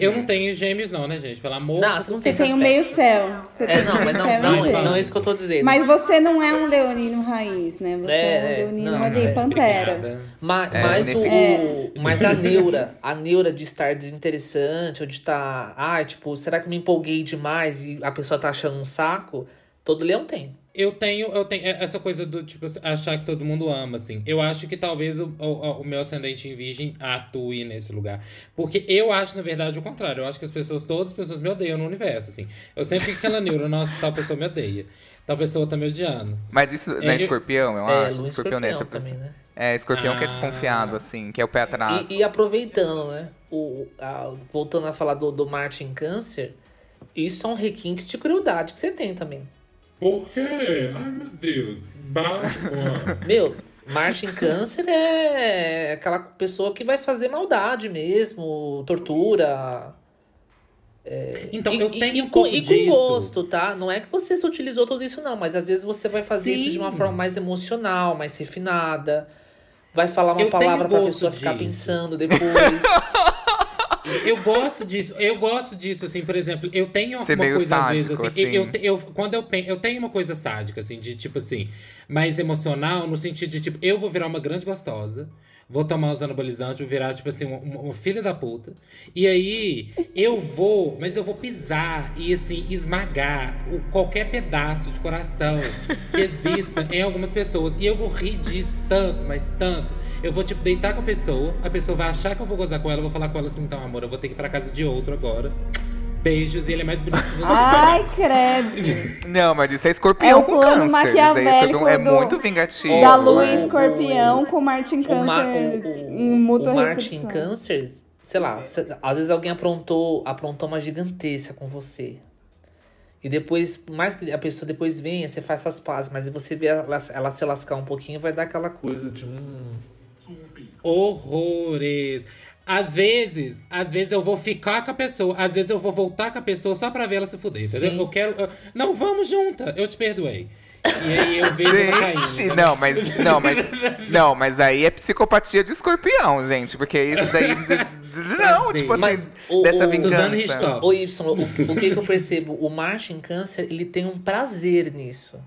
Eu não tenho gêmeos, não, né, gente? Pelo amor Não, você não Você tem tem o meio céu. Você É, tem não, mas não, céu não, gêmeos. não é isso que eu tô dizendo. Mas você não é um leonino raiz, né? Você é, É, um é, leonino não, ali, é, pantera. Obrigada. Ma- É, mas, o, unifica- mas a neura, a neura de estar desinteressante, ou de estar, ah, tipo, será que eu me empolguei demais e a pessoa tá achando um saco? Todo leão tem. Eu tenho, eu tenho é, essa coisa do, tipo, achar que todo mundo ama, assim. Eu acho que talvez o, o, o meu ascendente em virgem atue nesse lugar. Porque eu acho, na verdade, o contrário. Eu acho que as pessoas, todas as pessoas me odeiam no universo, assim. Eu sempre fico aquela neura, <laughs> nossa, tal pessoa me odeia. Tal pessoa tá me odiando. Mas isso não é eu- escorpião, eu é, acho. lua Escorpião nessa também, né? É, escorpião que é Ah. desconfiado, assim, que é o pé atrás. E, e aproveitando, né? O, a- voltando a falar do, do Marte em câncer, isso é um requinte de crueldade que você tem também. Por quê? Ai, meu Deus. Bárbara. <laughs> Meu, Marte em câncer é aquela pessoa que vai fazer maldade mesmo, tortura. Então, e, eu tenho e um pouco e com disso. gosto, tá? Não é que você se utilizou tudo isso, não, mas às vezes você vai fazer isso de uma Sim. forma mais emocional, mais refinada. Vai falar uma Eu palavra pra pessoa ficar disso. pensando depois. <laughs> Eu gosto disso, eu gosto disso, assim, por exemplo, eu tenho Ser uma coisa, às vezes, sádico, assim, eu- assim. eu, eu, quando eu, eu tenho uma coisa sádica, assim, de tipo assim, mais emocional, no sentido de, tipo, eu vou virar uma grande gostosa, vou tomar os anabolizantes, vou virar, tipo assim, uma, uma filha da puta, e aí eu vou, mas eu vou pisar e, assim, esmagar o, qualquer pedaço de coração que exista em algumas pessoas, e eu vou rir disso tanto, mas tanto, eu vou, tipo, deitar com a pessoa, a pessoa vai achar que eu vou gozar com ela, eu vou falar com ela assim, então, amor, eu vou ter que ir pra casa de outro agora. Beijos, e ele é mais bonito que você. Ai, credo. <laughs> Não, mas isso é escorpião É com câncer. É, maquiavélico escorpião, é do- muito vingativo. Da lua em escorpião com Marte em Ma- câncer em mútua o Marte em câncer, sei lá, cê- às vezes alguém aprontou, aprontou uma gigantesca com você. E depois, por mais que a pessoa depois venha, você faz essas pazes, mas você vê ela, ela se lascar um pouquinho, vai dar aquela coisa de. Hum, Horrores. Às vezes, às vezes eu vou ficar com a pessoa, às vezes eu vou voltar com a pessoa só pra ver ela se fuder, entendeu? Sim. Eu quero. eu- não, vamos junta, eu te perdoei. E aí eu vejo ela caindo. Gente, entendeu? não, mas não, mas <laughs> não, mas aí é psicopatia de escorpião, gente, porque isso daí <laughs> não, tipo assim, Mas o- dessa o- vingança. Ô, Y, o, o que, que eu percebo? O Marte em câncer, ele tem um prazer nisso.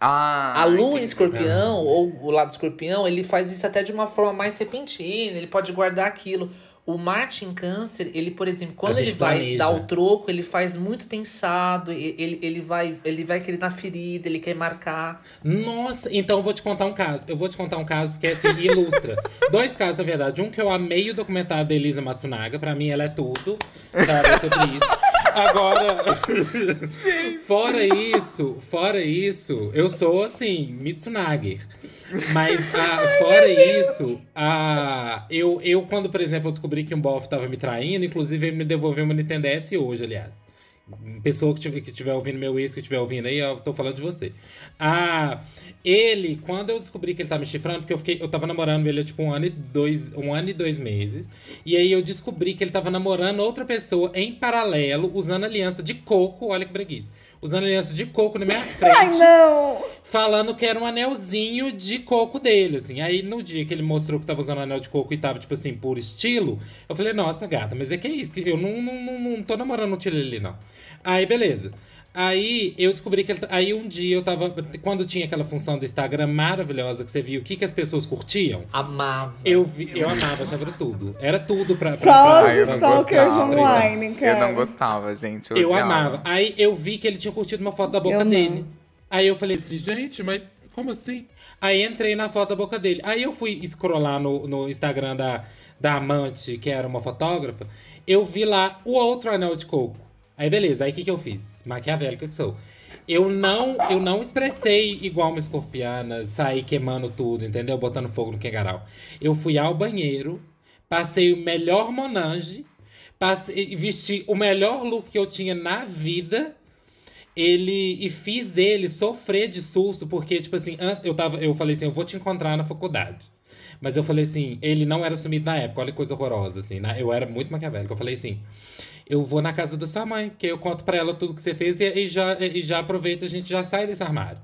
Ah, A lua em escorpião, ou o lado escorpião, ele faz isso até de uma forma mais repentina, ele pode guardar aquilo. O Marte em câncer, ele, por exemplo, quando ele vai planeja. dar o troco, ele faz muito pensado, ele, ele, vai, ele vai querer na ferida, ele quer marcar. Nossa, então eu vou te contar um caso. Eu vou te contar um caso porque assim ilustra. <laughs> Dois casos, na verdade. Um que eu amei o documentário da Elisa Matsunaga. Pra mim, ela é tudo. Sobre isso. Agora, fora isso, fora isso, eu sou assim, Mitsunager. Mas ah, fora isso, ah, eu, eu, quando, por exemplo, eu descobri que um bofe tava me traindo, inclusive ele me devolveu uma Nintendo DS hoje, aliás. Pessoa que tiver, que estiver ouvindo meu ex, que estiver ouvindo aí, eu tô falando de você. Ah, ele, quando eu descobri que ele tá me chifrando, porque eu fiquei, eu tava namorando ele tipo um ano e dois, um ano e dois meses. E aí eu descobri que ele tava namorando outra pessoa em paralelo, usando aliança de coco, olha que breguice. Usando aliança de coco na minha <laughs> frente Ai, não! falando que era um anelzinho de coco dele, assim. Aí no dia que ele mostrou que tava usando anel de coco e tava, tipo assim, por estilo, eu falei, nossa, gata, mas é que é isso? que Eu não, não, não, não tô namorando o Tilly não. Aí, beleza. Aí eu descobri que ele. Aí um dia eu tava. Quando tinha aquela função do Instagram maravilhosa que você viu o que, que as pessoas curtiam, Amava. eu vi, eu amava, achava tudo. Era tudo pra. pra, Só os não stalkers gostava. online, cara. Eu não gostava, gente. Eu, Eu amava. Aí eu vi que ele tinha curtido uma foto da boca Eu não. dele. Aí eu falei assim, gente, mas como assim? Aí entrei na foto da boca dele. Aí eu fui scrollar no, no Instagram da, da amante, que era uma fotógrafa. Eu vi lá o outro anel de coco. Aí beleza, aí o que, que eu fiz? Maquiavélica que sou. Eu não, eu não expressei igual uma escorpiana, sair queimando tudo, entendeu? Botando fogo no quengaral. Eu fui ao banheiro, passei o melhor Monange, passei, vesti o melhor look que eu tinha na vida. Ele e fiz ele sofrer de susto, porque, tipo assim, eu, tava, eu falei assim: eu vou te encontrar na faculdade. Mas eu falei assim, ele não era sumido na época, olha que coisa horrorosa, assim. né? Eu era muito maquiavélico. Eu falei assim, eu vou na casa da sua mãe, que eu conto pra ela tudo que você fez e, e já, e já aproveita, a gente já sai desse armário.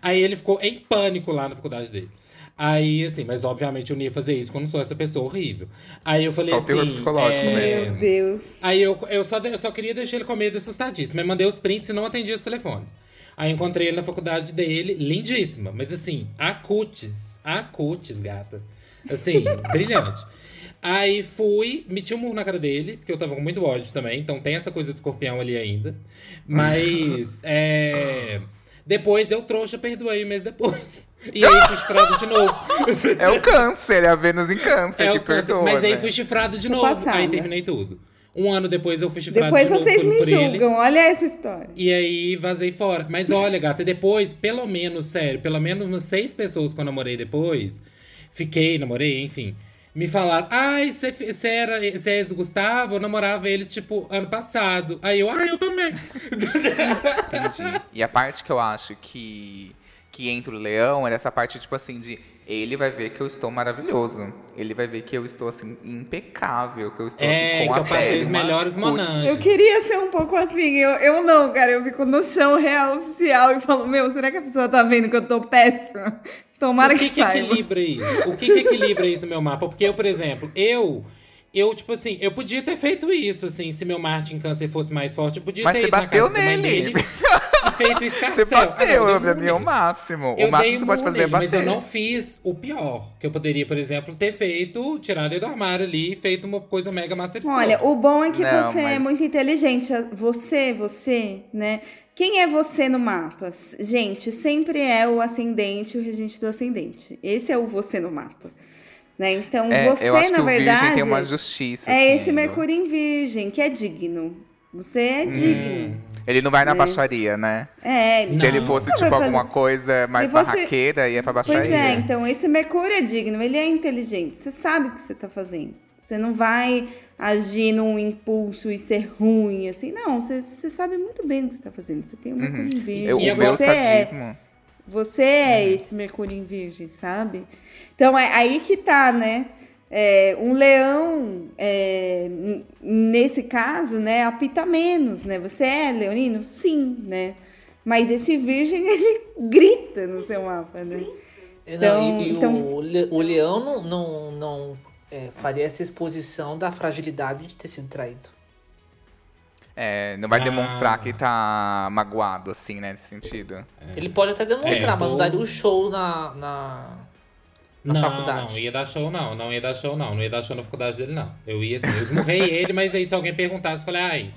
Aí ele ficou em pânico lá na faculdade dele. Aí, assim, mas obviamente eu não ia fazer isso quando sou essa pessoa horrível. Aí eu falei Só o assim. terror psicológico é, mesmo. Meu Deus. Aí eu, eu, só, eu só queria deixar ele com medo e assustadíssimo. Mas mandei os prints e não atendi os telefones. Aí encontrei ele na faculdade dele, lindíssima. Mas assim, a cutis. A cutis, gata. Assim, <laughs> brilhante. Aí fui, meti um murro na cara dele, porque eu tava com muito ódio também. Então tem essa coisa do escorpião ali ainda. Mas, <laughs> é... Depois eu trouxa, perdoei um mês depois. E aí fui chifrado de novo. <laughs> É o câncer, é a Vênus em câncer É que perdoa, Mas aí né? fui chifrado de novo. passada. Aí terminei tudo. Um ano depois eu fui chifrado Depois de novo vocês por, me por ele. julgam, olha essa história. E aí vazei fora. Mas olha, gata, depois, pelo menos, sério, pelo menos umas seis pessoas que eu namorei depois, fiquei, namorei, enfim, me falaram: ai, você era você é Gustavo? Eu namorava ele, tipo, ano passado. Aí eu, ai, eu também. Entendi. E a parte que eu acho que, que entra o leão é essa parte, tipo assim, de ele vai ver que eu estou maravilhoso. Ele vai ver que eu estou, assim, impecável, que eu estou É, com que a eu passei pele os melhores cutis. Eu queria ser um pouco assim, eu, eu não, cara. Eu fico no chão real oficial e falo, meu, será que a pessoa tá vendo que eu tô péssima? <laughs> Tomara O que, que, que saiba. equilibra isso? O que, que equilibra isso no meu mapa? Porque eu, por exemplo, eu. Eu, tipo assim, eu podia ter feito isso, assim, se meu Marte em câncer fosse mais forte, eu podia Mas ter você ido na bateu casa da mãe nele. <laughs> feito esse Você bateu, Ah, não, eu pra dei mim é o máximo. Eu o máximo que tu pode fazer é nele, mas bater. eu não fiz o pior. Que eu poderia, por exemplo, ter feito, tirado ele do armário ali e feito uma coisa mega master Olha, o bom é que Não, você é mas- muito inteligente. Você, você, né? Quem é você no mapa? Gente, sempre é o ascendente e o regente do ascendente. Esse é o você no mapa. Né? Então, É, você, eu acho na que verdade. Virgem tem uma justiça. É assim, esse Mercúrio em Virgem, que é digno. Você Hum. é digno. Ele não vai na É. baixaria, né? É, Não. Se ele fosse, Nunca tipo, alguma coisa mais você- barraqueira, ia pra baixaria. Pois é, então esse Mercúrio é digno, ele é inteligente, você sabe o que você tá fazendo. Você não vai agir num impulso e ser ruim, assim, não, você, você sabe muito bem o que você tá fazendo. Você tem o Mercúrio em Virgem. Eu, o meu você é, sadismo. você é esse Mercúrio em Virgem, sabe? Então é aí que tá, né? É, um leão, é, nesse caso, né, apita menos, né? Você é leonino? Sim, né? Mas esse virgem, <laughs> ele grita no seu mapa, né? Não, e, e então- o, o leão não, não, não é, faria essa exposição da fragilidade de ter sido traído. É, não vai Ah. demonstrar que tá magoado, assim, né, nesse sentido. Ele pode até demonstrar, É, mas não daria o show na, na, na não, faculdade. não, ia dar show não, não ia dar show não, não ia dar show na faculdade dele não. Eu ia assim, eu esmurrei ele, mas aí se alguém perguntasse, eu falei, ai,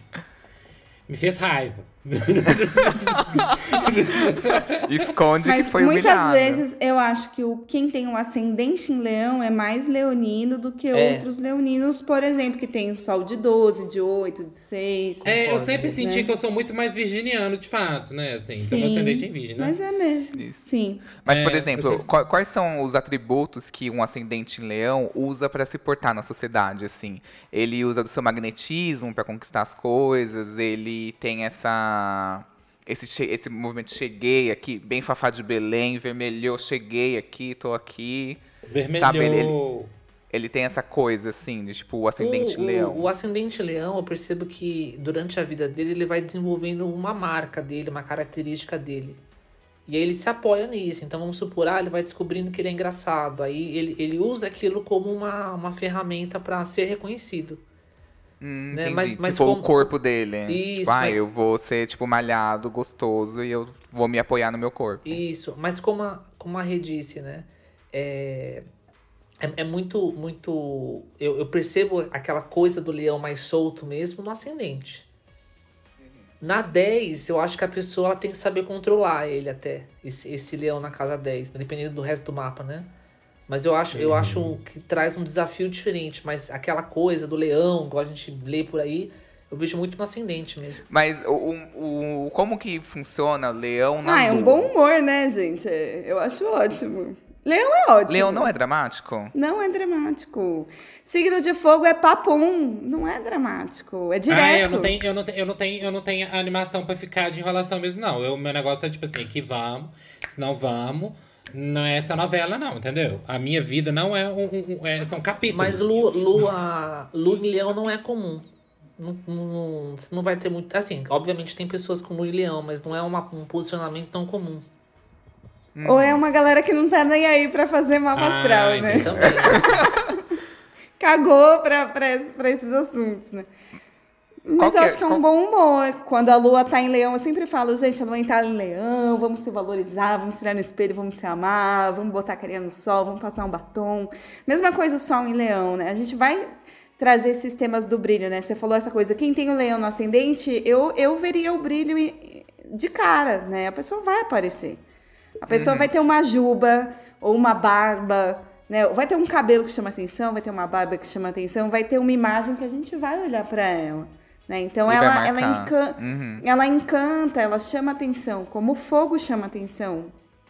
me fez raiva. <laughs> Esconde Mas que foi muitas humilhado. vezes eu acho que o, quem tem um ascendente em leão é mais leonino do que É. outros leoninos, por exemplo, que tem o sol de 12, de 8, de 6. É, eu sempre né? senti que eu sou muito mais virginiano, de fato, né, assim, então Sim, ascendente em virgem, né? Mas é mesmo. Isso. Sim. Mas, É, por exemplo, sempre- qua- quais são os atributos que um ascendente em leão usa pra se portar na sociedade, assim? Ele usa do seu magnetismo pra conquistar as coisas, ele tem essa... Esse, esse movimento cheguei aqui, bem Fafá de Belém, vermelhou, cheguei aqui, tô aqui. Vermelho. Sabe, ele- Ele tem essa coisa, assim, de tipo, o ascendente o, o- leão. O, ascendente leão, eu percebo que durante a vida dele, ele vai desenvolvendo uma marca dele, uma característica dele. E aí ele se apoia nisso. Então vamos supor, ah, ele vai descobrindo que ele é engraçado. Aí ele, ele usa aquilo como uma, uma ferramenta para ser reconhecido. Hum, né, mas- Se mas for o como- corpo dele. Isso, tipo, ah, mas- eu vou ser, tipo, malhado, gostoso, e eu vou me apoiar no meu corpo. Isso, mas como a, como a Rê disse, né? É, é, é muito, muito. Eu, eu percebo aquela coisa do leão mais solto mesmo no ascendente. Na 10, eu acho que a pessoa ela tem que saber controlar ele até, esse, esse leão na casa 10, né? dependendo do resto do mapa, né? Mas eu acho, eu acho que traz um desafio diferente, mas aquela coisa do leão, igual a gente lê por aí, eu vejo muito no ascendente mesmo. Mas o, o, o- como que funciona leão na Ah, é um bom humor, né, gente? Eu acho ótimo. Leão é ótimo. Leão não é dramático? Não é dramático. Signo de fogo é papum. Não é dramático. É direto. Ah, eu não tenho, eu não tenho, eu não tenho, eu não tenho animação pra ficar de enrolação mesmo, não. Eu, meu negócio é tipo assim, que vamos, se não vamos. Não é essa novela, não, entendeu? A minha vida não é um. um- um- é- são capítulos. Mas Lua, Lua, Lua em Leão não é comum. Não, não, você não vai ter muito. Assim, obviamente tem pessoas com Lua em Leão, mas não é uma- um posicionamento tão comum. Ou é uma galera que não tá nem aí pra fazer mapa Ah, astral, né? <laughs> Cagou pra, pra, pra esses assuntos, né? Mas eu acho que é um qual- bom humor. Quando a lua tá em leão, eu sempre falo, gente, a lua tá em leão, vamos se valorizar, vamos se olhar no espelho, vamos se amar, vamos botar a carinha no sol, vamos passar um batom. Mesma coisa o sol em leão, né? A gente vai trazer esses temas do brilho, né? Você falou essa coisa, quem tem o leão no ascendente, eu, eu veria o brilho de cara, né? A pessoa vai aparecer. A pessoa vai ter uma juba ou uma barba, né? Vai ter um cabelo que chama atenção, vai ter uma barba que chama atenção, vai ter uma imagem que a gente vai olhar pra ela, né? Então E ela ela, encan- Uhum. ela encanta, ela chama atenção, como o fogo chama atenção.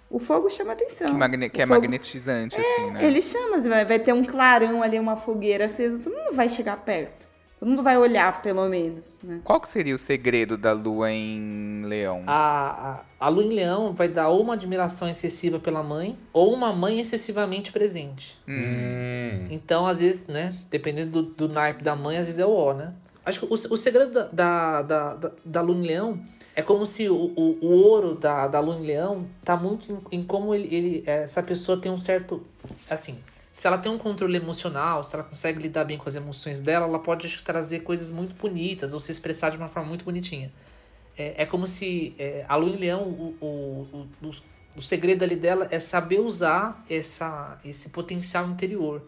O fogo chama atenção. Que, magne- que é fogo- magnetizante, assim, né? Ele chama, vai, vai ter um clarão ali, uma fogueira acesa, todo mundo vai chegar perto. Todo mundo vai olhar, pelo menos, né? Qual que seria o segredo da lua em leão? A, a, a Lua em Leão vai dar ou uma admiração excessiva pela mãe, ou uma mãe excessivamente presente. Hum. Então, às vezes, né? Dependendo do, do naipe da mãe, às vezes é o ó, né? Acho que o, o segredo da, da, da, da, em Leão é como se o, o, o ouro da, da Lua em Leão tá muito em, em como ele, ele, essa pessoa tem um certo. Assim, se ela tem um controle emocional, se ela consegue lidar bem com as emoções dela, ela pode acho, trazer coisas muito bonitas ou se expressar de uma forma muito bonitinha. É, é como se é, a Lua em Leão, o, o, o, o segredo ali dela é saber usar essa, esse potencial interior,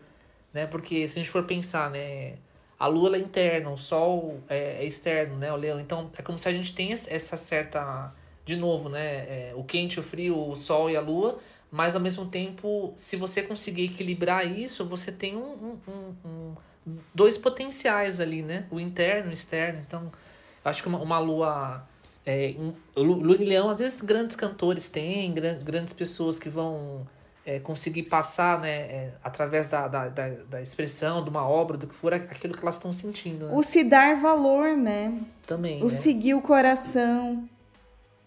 né? Porque se a gente for pensar, né? A Lua é interna, o Sol é, é externo, né? O Leão. Então é como se a gente tem essa certa, de novo, né? É, o quente, o frio, o Sol e a Lua, mas ao mesmo tempo, se você conseguir equilibrar isso, você tem um, um, um- um- dois potenciais ali, né? O interno e o externo. Então, acho que uma, uma lua. É, um, lu- lua em leão, às vezes grandes cantores têm, gran, grandes pessoas que vão é, conseguir passar, né, é, através da, da, da, da expressão, de uma obra, do que for, aquilo que elas estão sentindo. Né? O se dar valor, né? Também. O né? seguir o coração.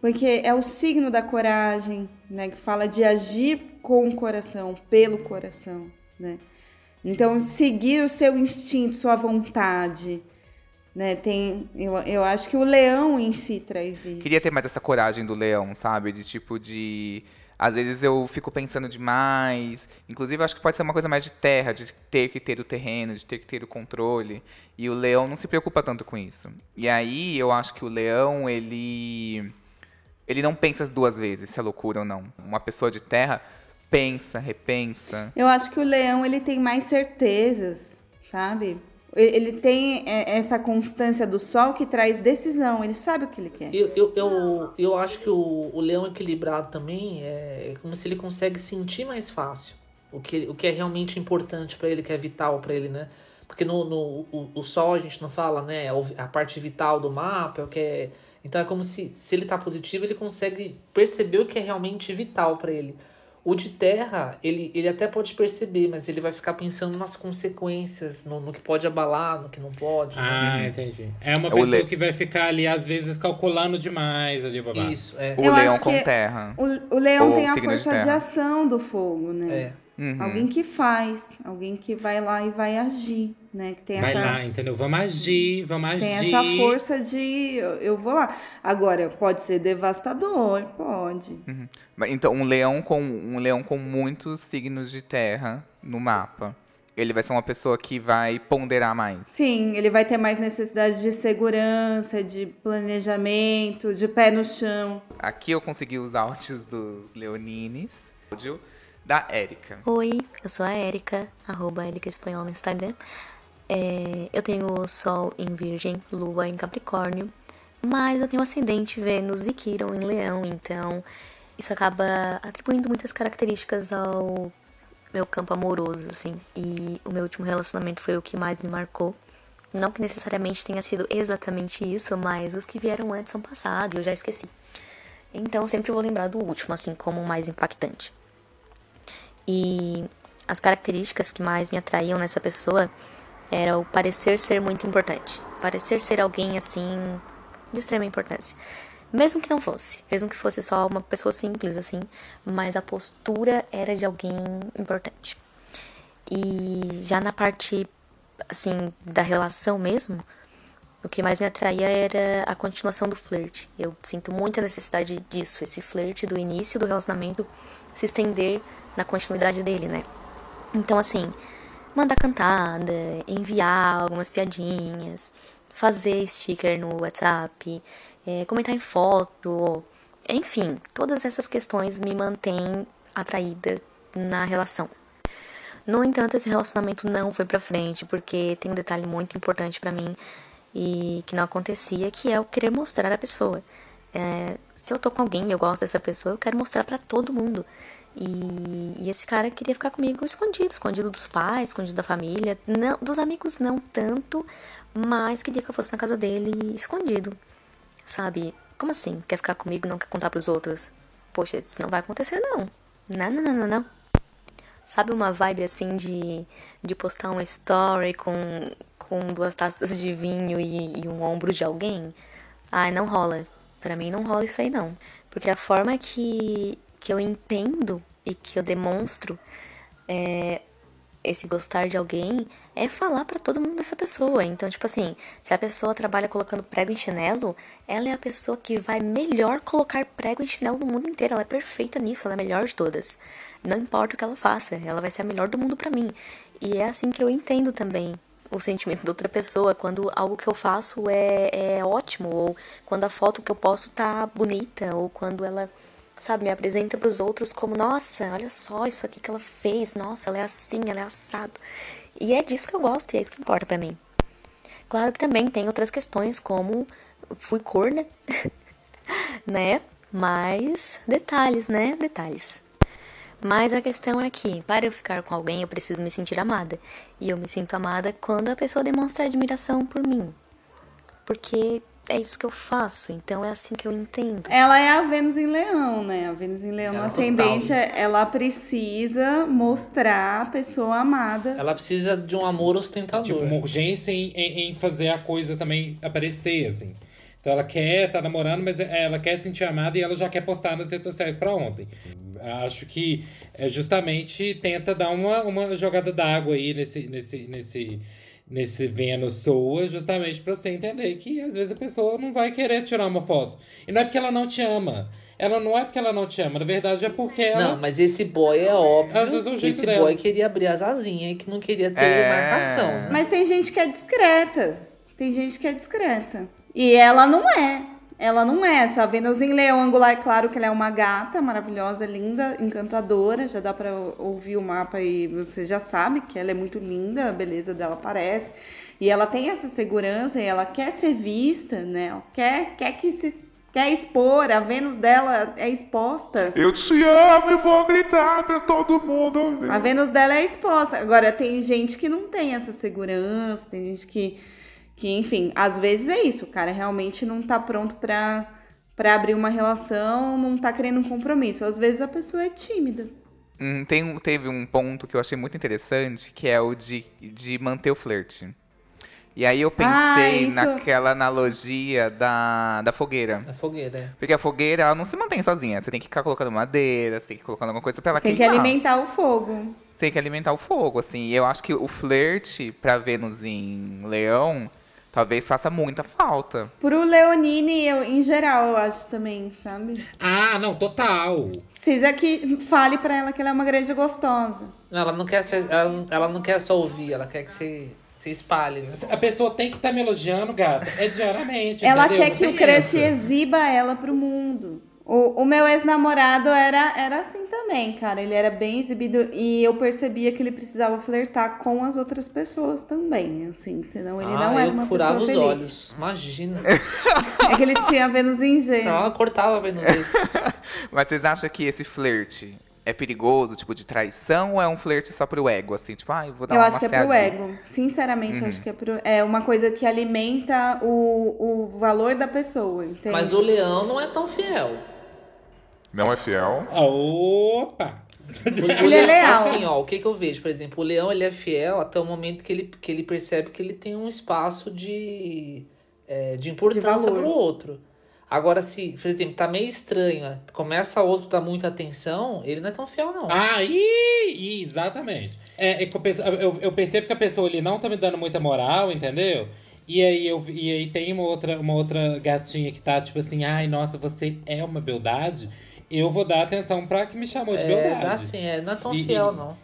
Porque é o signo da coragem, né? Que fala de agir com o coração, pelo coração, né? Então, seguir o seu instinto, sua vontade, né? Tem, eu, eu acho que o leão em si traz isso. Queria ter mais essa coragem do leão, sabe? De tipo de. Às vezes eu fico pensando demais. Inclusive, eu acho que pode ser uma coisa mais de terra, de ter que ter o terreno, de ter que ter o controle. E o leão não se preocupa tanto com isso. E aí eu acho que o leão, ele. Ele não pensa duas vezes se é loucura ou não. Uma pessoa de terra pensa, repensa. Eu acho que o leão ele tem mais certezas, sabe? Ele tem é, essa constância do sol que traz decisão. Ele sabe o que ele quer. Eu, eu, eu, eu acho que o, o leão equilibrado também é como se ele consegue sentir mais fácil o que, o que é realmente importante pra ele, que é vital pra ele, né? Porque no, no o, o sol a gente não fala, né? é A parte vital do mapa, é o que é. Então é como se, se ele tá positivo, ele consegue perceber o que é realmente vital pra ele. O de terra, ele, ele até pode perceber, mas ele vai ficar pensando nas consequências, no, no que pode abalar, no que não pode. né? Ah, entendi. É uma O pessoa le- que vai ficar ali, às vezes, calculando demais ali, babá. Isso, é. O Eu leão com terra. O, o leão Ou tem a de força de, terra. ação do fogo, né? É. Uhum. Alguém que faz, alguém que vai lá e vai agir, né? Que tem Vai essa, lá, entendeu? Vamos agir, vamos agir. tem essa força de eu, eu vou lá. Agora, pode ser devastador, pode. Mas, Então, um leão com um leão com muitos signos de terra no mapa. Ele vai ser uma pessoa que vai ponderar mais. Sim, ele vai ter mais necessidade de segurança, de planejamento, de pé no chão. Aqui eu consegui os <laughs> áudios dos leonines. Áudio da Érica. Oi, eu sou a Erika, arroba Erika Espanhol no Instagram. É, eu tenho Sol em Virgem, Lua em Capricórnio, mas eu tenho ascendente Vênus e Quiron em Leão, então isso acaba atribuindo muitas características ao meu campo amoroso, assim. E o meu último relacionamento foi o que mais me marcou. Não que necessariamente tenha sido exatamente isso, mas os que vieram antes são passado e eu já esqueci. Então sempre vou lembrar do último, assim, como o mais impactante. E as características que mais me atraíam nessa pessoa era o parecer ser muito importante. Parecer ser alguém assim de extrema importância. Mesmo que não fosse, mesmo que fosse só uma pessoa simples assim, mas a postura era de alguém importante. E já na parte assim da relação mesmo, o que mais me atraía era a continuação do flerte. Eu sinto muita necessidade disso, esse flerte do início do relacionamento se estender na continuidade dele, né? Então assim, mandar cantada, enviar algumas piadinhas, fazer sticker no WhatsApp, é, comentar em foto, enfim, todas essas questões me mantêm atraída na relação. No entanto, esse relacionamento não foi pra frente, porque tem um detalhe muito importante para mim e que não acontecia, que é o querer mostrar a pessoa. É, se eu tô com alguém e eu gosto dessa pessoa, eu quero mostrar para todo mundo. E, e, esse cara queria ficar comigo escondido, escondido dos pais, escondido da família, não, dos amigos não tanto, mas queria que eu fosse na casa dele escondido. Sabe? Como assim? Quer ficar comigo não quer contar pros outros? Poxa, isso não vai acontecer não. Não, não, não, não, não. Sabe uma vibe assim de, de postar uma story com, com duas taças de vinho e, e um ombro de alguém? Ah, não rola. Pra mim não rola isso aí não. Porque a forma que, que eu entendo e que eu demonstro é, esse gostar de alguém é falar para todo mundo dessa pessoa. Então, tipo assim, se a pessoa trabalha colocando prego em chinelo, ela é a pessoa que vai melhor colocar prego em chinelo no mundo inteiro. Ela é perfeita nisso, ela é a melhor de todas. Não importa o que ela faça, ela vai ser a melhor do mundo para mim. E é assim que eu entendo também o sentimento da outra pessoa quando algo que eu faço é, é ótimo ou quando a foto que eu posto tá bonita ou quando ela sabe, me apresenta para os outros como, nossa, olha só isso aqui que ela fez, nossa, ela é assim, ela é assado. E é disso que eu gosto e é isso que importa para mim. Claro que também tem outras questões, como fui corna, <laughs> né? Mas detalhes, né? Detalhes. Mas a questão é que, para eu ficar com alguém, eu preciso me sentir amada. E eu me sinto amada quando a pessoa demonstra admiração por mim. Porque é isso que eu faço, então é assim que eu entendo. Ela é a Vênus em Leão, né? A Vênus em Leão ela ascendente, total. ela precisa mostrar a pessoa amada. Ela precisa de um amor ostentador. Tipo, uma urgência em, em, em fazer a coisa também aparecer, assim. Então ela quer, tá namorando, mas é, ela quer sentir amada e ela já quer postar nas redes sociais para ontem. Acho que é justamente tenta dar uma, uma jogada d'água aí nesse, nesse, nesse nesse Vênus soa justamente para você entender que às vezes a pessoa não vai querer tirar uma foto. E não é porque ela não te ama. Ela não é porque ela não te ama, na verdade é porque ela. Não, mas esse boy é óbvio. Às vezes é o jeito esse dela. boy queria abrir as asinhas e que não queria ter é... marcação. Né? Mas tem gente que é discreta. Tem gente que é discreta. E ela não é. Ela não é essa. A Vênus em Leão Angular, é claro que ela é uma gata maravilhosa, linda, encantadora. Já dá para ouvir o mapa e você já sabe que ela é muito linda, a beleza dela aparece. E ela tem essa segurança e ela quer ser vista, né? Ela quer, quer que se quer expor, a Vênus dela é exposta. Eu te amo e vou gritar pra todo mundo ouvir. A Vênus dela é exposta. Agora, tem gente que não tem essa segurança, tem gente que que, enfim, às vezes é isso, o cara realmente não tá pronto pra, pra abrir uma relação, não tá querendo um compromisso. Às vezes a pessoa é tímida. Hum, tem, teve um ponto que eu achei muito interessante, que é o de, de manter o flerte. E aí eu ah, pensei ah, isso... naquela analogia da, da fogueira. Da fogueira, é. Porque a fogueira, ela não se mantém sozinha. Você tem que ficar colocando madeira, você tem que ir colocando alguma coisa pra ela tem queimar. Tem que alimentar o fogo. Tem que alimentar o fogo, assim. E eu acho que o flerte, pra Vênus em Leão, talvez faça muita falta. Pro Leonine, eu, em geral, eu acho também, sabe? Ah, não, total. Precisa que fale para ela que ela é uma grande gostosa. Ela não quer, ser, ela, ela não quer só ouvir, ela quer que você se espalhe. Né? A pessoa tem que estar tá me elogiando, gata. É diariamente. ela entendeu? quer que o crush exiba ela pro mundo. O, o meu ex-namorado era, era assim também, cara. Ele era bem exibido e eu percebia que ele precisava flertar com as outras pessoas também, assim. Senão ele ah, não era uma furava pessoa os feliz. olhos. Imagina. <laughs> É que ele tinha Vênus em gêmeos. Não, ela cortava a Vênus <laughs> Mas vocês acham que esse flerte é perigoso, tipo, de traição, ou é um flerte só pro ego, assim, tipo, ai, ah, vou dar eu uma acho que é pro ego. Sinceramente, uhum. acho que é pro. É uma coisa que alimenta o, o valor da pessoa, entende? Mas o leão não é tão fiel. Não é fiel? Opa! O, <laughs> ele é leal. Assim, ó, o que, que eu vejo? Por exemplo, o leão ele é fiel até o momento que ele, que ele percebe que ele tem um espaço de, é, de importância para o outro. Agora, se, por exemplo, tá meio estranho, começa outro dar muita atenção, ele não é tão fiel, não. Ah, ih, exatamente. É, é que eu, perce- eu- eu percebo que a pessoa ali não tá me dando muita moral, entendeu? E aí, eu, e aí tem uma outra, uma outra gatinha que tá tipo assim, ai, nossa, você é uma beldade. Eu vou dar atenção pra que me chamou de é, beldade. assim, é, não é tão E- fiel, e- não.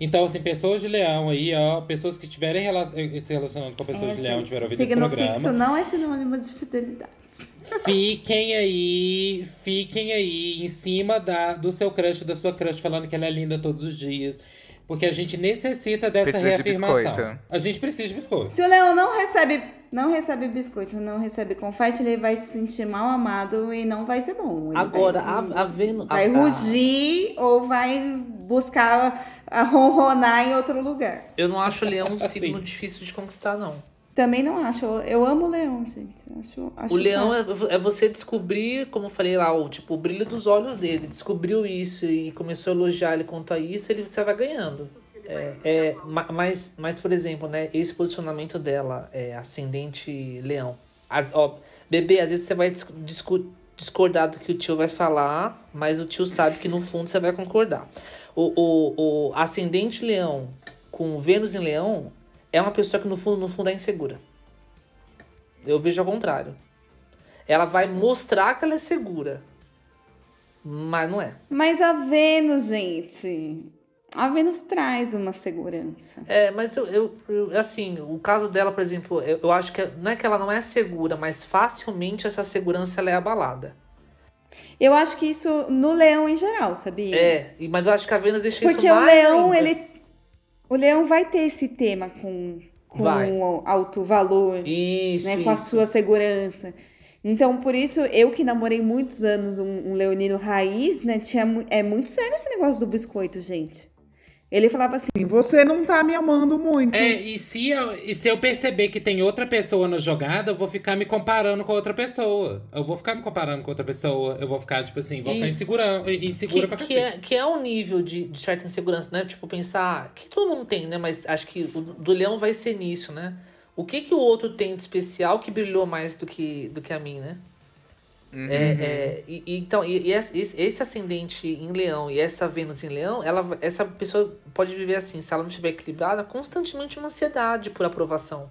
Então, assim, pessoas de leão aí, ó, pessoas que estiverem rela se relacionando com pessoas de leão, tiveram ouvido esse programa. fixo não é sinônimo de fidelidade. Fiquem aí, fiquem aí em cima da, do seu crush, da sua crush, falando que ela é linda todos os dias. Porque a gente necessita dessa Precisa de reafirmação. biscoito. A gente precisa de biscoito. Se o leão não recebe, não recebe biscoito, não recebe confete, ele vai se sentir mal amado e não vai ser bom. Ele Agora, vai, a, a Vênus. a- vai a- rugir ou vai buscar a ronronar em outro lugar. Eu não acho o leão um Assim. signo difícil de conquistar, não. Também não acho. Eu, amo o leão, gente. Acho, acho O leão é, é você descobrir, como eu falei lá, o, tipo, o brilho dos olhos dele. Descobriu isso e começou a elogiar ele quanto a isso, ele você vai ganhando. É, é, ma- mas, mas, por exemplo, né, esse posicionamento dela, é, ascendente leão. As- ó, bebê, às vezes você vai discordar do que o tio vai falar, mas o tio sabe que no fundo você vai concordar. O, o, o ascendente leão com Vênus em leão é uma pessoa que no fundo, no fundo é insegura. Eu vejo ao contrário. Ela vai mostrar que ela é segura. Mas não é. Mas a Vênus, gente. A Vênus traz uma segurança. É, mas eu, eu, eu- assim, o caso dela, por exemplo, eu, eu acho que não é que ela não é segura, mas facilmente essa segurança ela é abalada. Eu acho que isso no leão em geral, sabia? É, mas eu acho que a Vênus deixa Porque isso o mais leão, ainda. ele. O leão vai ter esse tema com, com Vai. o alto valor, Isso, né? Com a isso. sua segurança. Então, por isso, eu que namorei muitos anos um, um leonino raiz, né? Tinha, é muito sério esse negócio do biscoito, gente. Ele falava assim, Você não tá me amando muito. É, e se, eu, e se eu perceber que tem outra pessoa na jogada, eu vou ficar me comparando com outra pessoa. Eu vou ficar me comparando com outra pessoa. Eu vou ficar, tipo assim, vou ficar insegura, insegura que, pra que, é, que é um nível de, de certa insegurança, né? Tipo, pensar. Que todo mundo tem, né? Mas acho que o do leão vai ser nisso, né? O que que o outro tem de especial que brilhou mais do que, do que a mim, né? É, é, e, e então, e, e esse, ascendente em leão e essa Vênus em leão, ela, essa pessoa pode viver assim, se ela não estiver equilibrada, constantemente uma ansiedade por aprovação.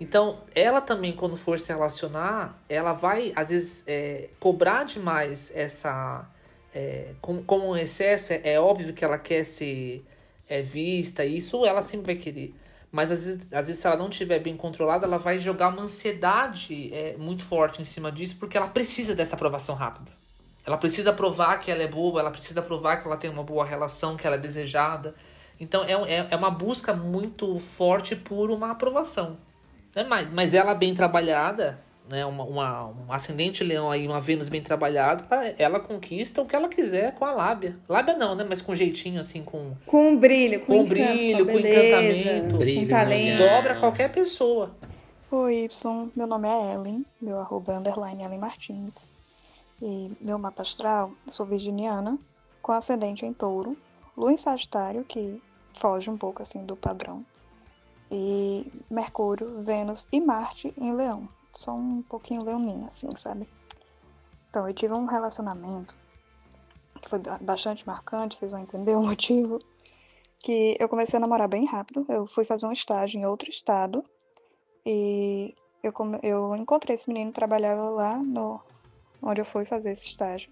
Então, ela também, quando for se relacionar, ela vai, às vezes, é, cobrar demais essa. É, como, como um excesso, é, é óbvio que ela quer ser é, vista, isso ela sempre vai querer. Mas às vezes, às vezes, se ela não estiver bem controlada, ela vai jogar uma ansiedade é, muito forte em cima disso, porque ela precisa dessa aprovação rápida. Ela precisa provar que ela é boa, ela precisa provar que ela tem uma boa relação, que ela é desejada. Então é, é, é uma busca muito forte por uma aprovação. Né? Mas, mas ela bem trabalhada, né? uma, uma, um ascendente leão aí, uma Vênus bem trabalhada, ela, conquista o que ela quiser com a lábia. Lábia não, né? Mas com jeitinho, assim, com. com brilho, com, Com encanto, brilho, com, com beleza, encantamento. Brilho com no talento. Dobra qualquer pessoa. Oi, Y, meu nome é Ellen, meu arroba é underline Ellen Martins. E meu mapa astral, eu sou virginiana, com ascendente em touro, lua em sagitário, que foge um pouco assim do padrão, e Mercúrio, Vênus e Marte em leão. Sou um pouquinho leonina, assim, sabe? Então, eu tive um relacionamento que foi ba- bastante marcante, vocês vão entender o <laughs> motivo, que eu comecei a namorar bem rápido, eu fui fazer um estágio em outro estado, e eu, eu encontrei esse menino, trabalhava lá no onde eu fui fazer esse estágio.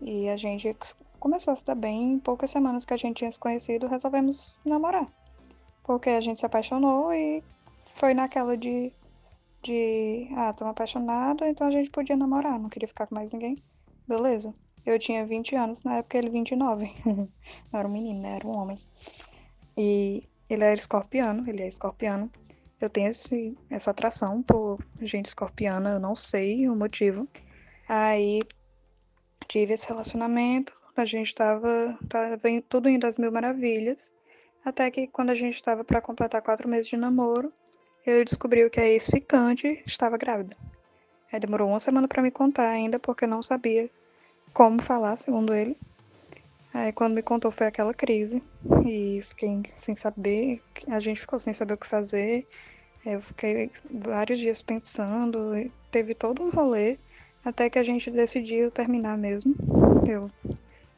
E a gente começou a se dar bem. Em poucas semanas que a gente tinha se conhecido, resolvemos namorar. Porque a gente se apaixonou e foi naquela de. De ah, tô apaixonado, então a gente podia namorar, não queria ficar com mais ninguém. Beleza. Eu tinha 20 anos, na época ele 29. não <laughs> era um menino, né? Era um homem. E ele era escorpiano, ele é escorpiano. Eu tenho esse, essa atração por gente escorpiana, eu não sei o motivo. Aí tive esse relacionamento, a gente tava, tava tudo indo às mil maravilhas. Até que quando a gente tava para completar quatro meses de namoro, ele descobriu que a ex-ficante estava grávida. Aí demorou uma semana para me contar ainda, porque não sabia como falar, segundo ele. Aí quando me contou foi aquela crise e fiquei sem saber, a gente ficou sem saber o que fazer. Eu fiquei vários dias pensando, teve todo um rolê até que a gente decidiu terminar mesmo. Eu,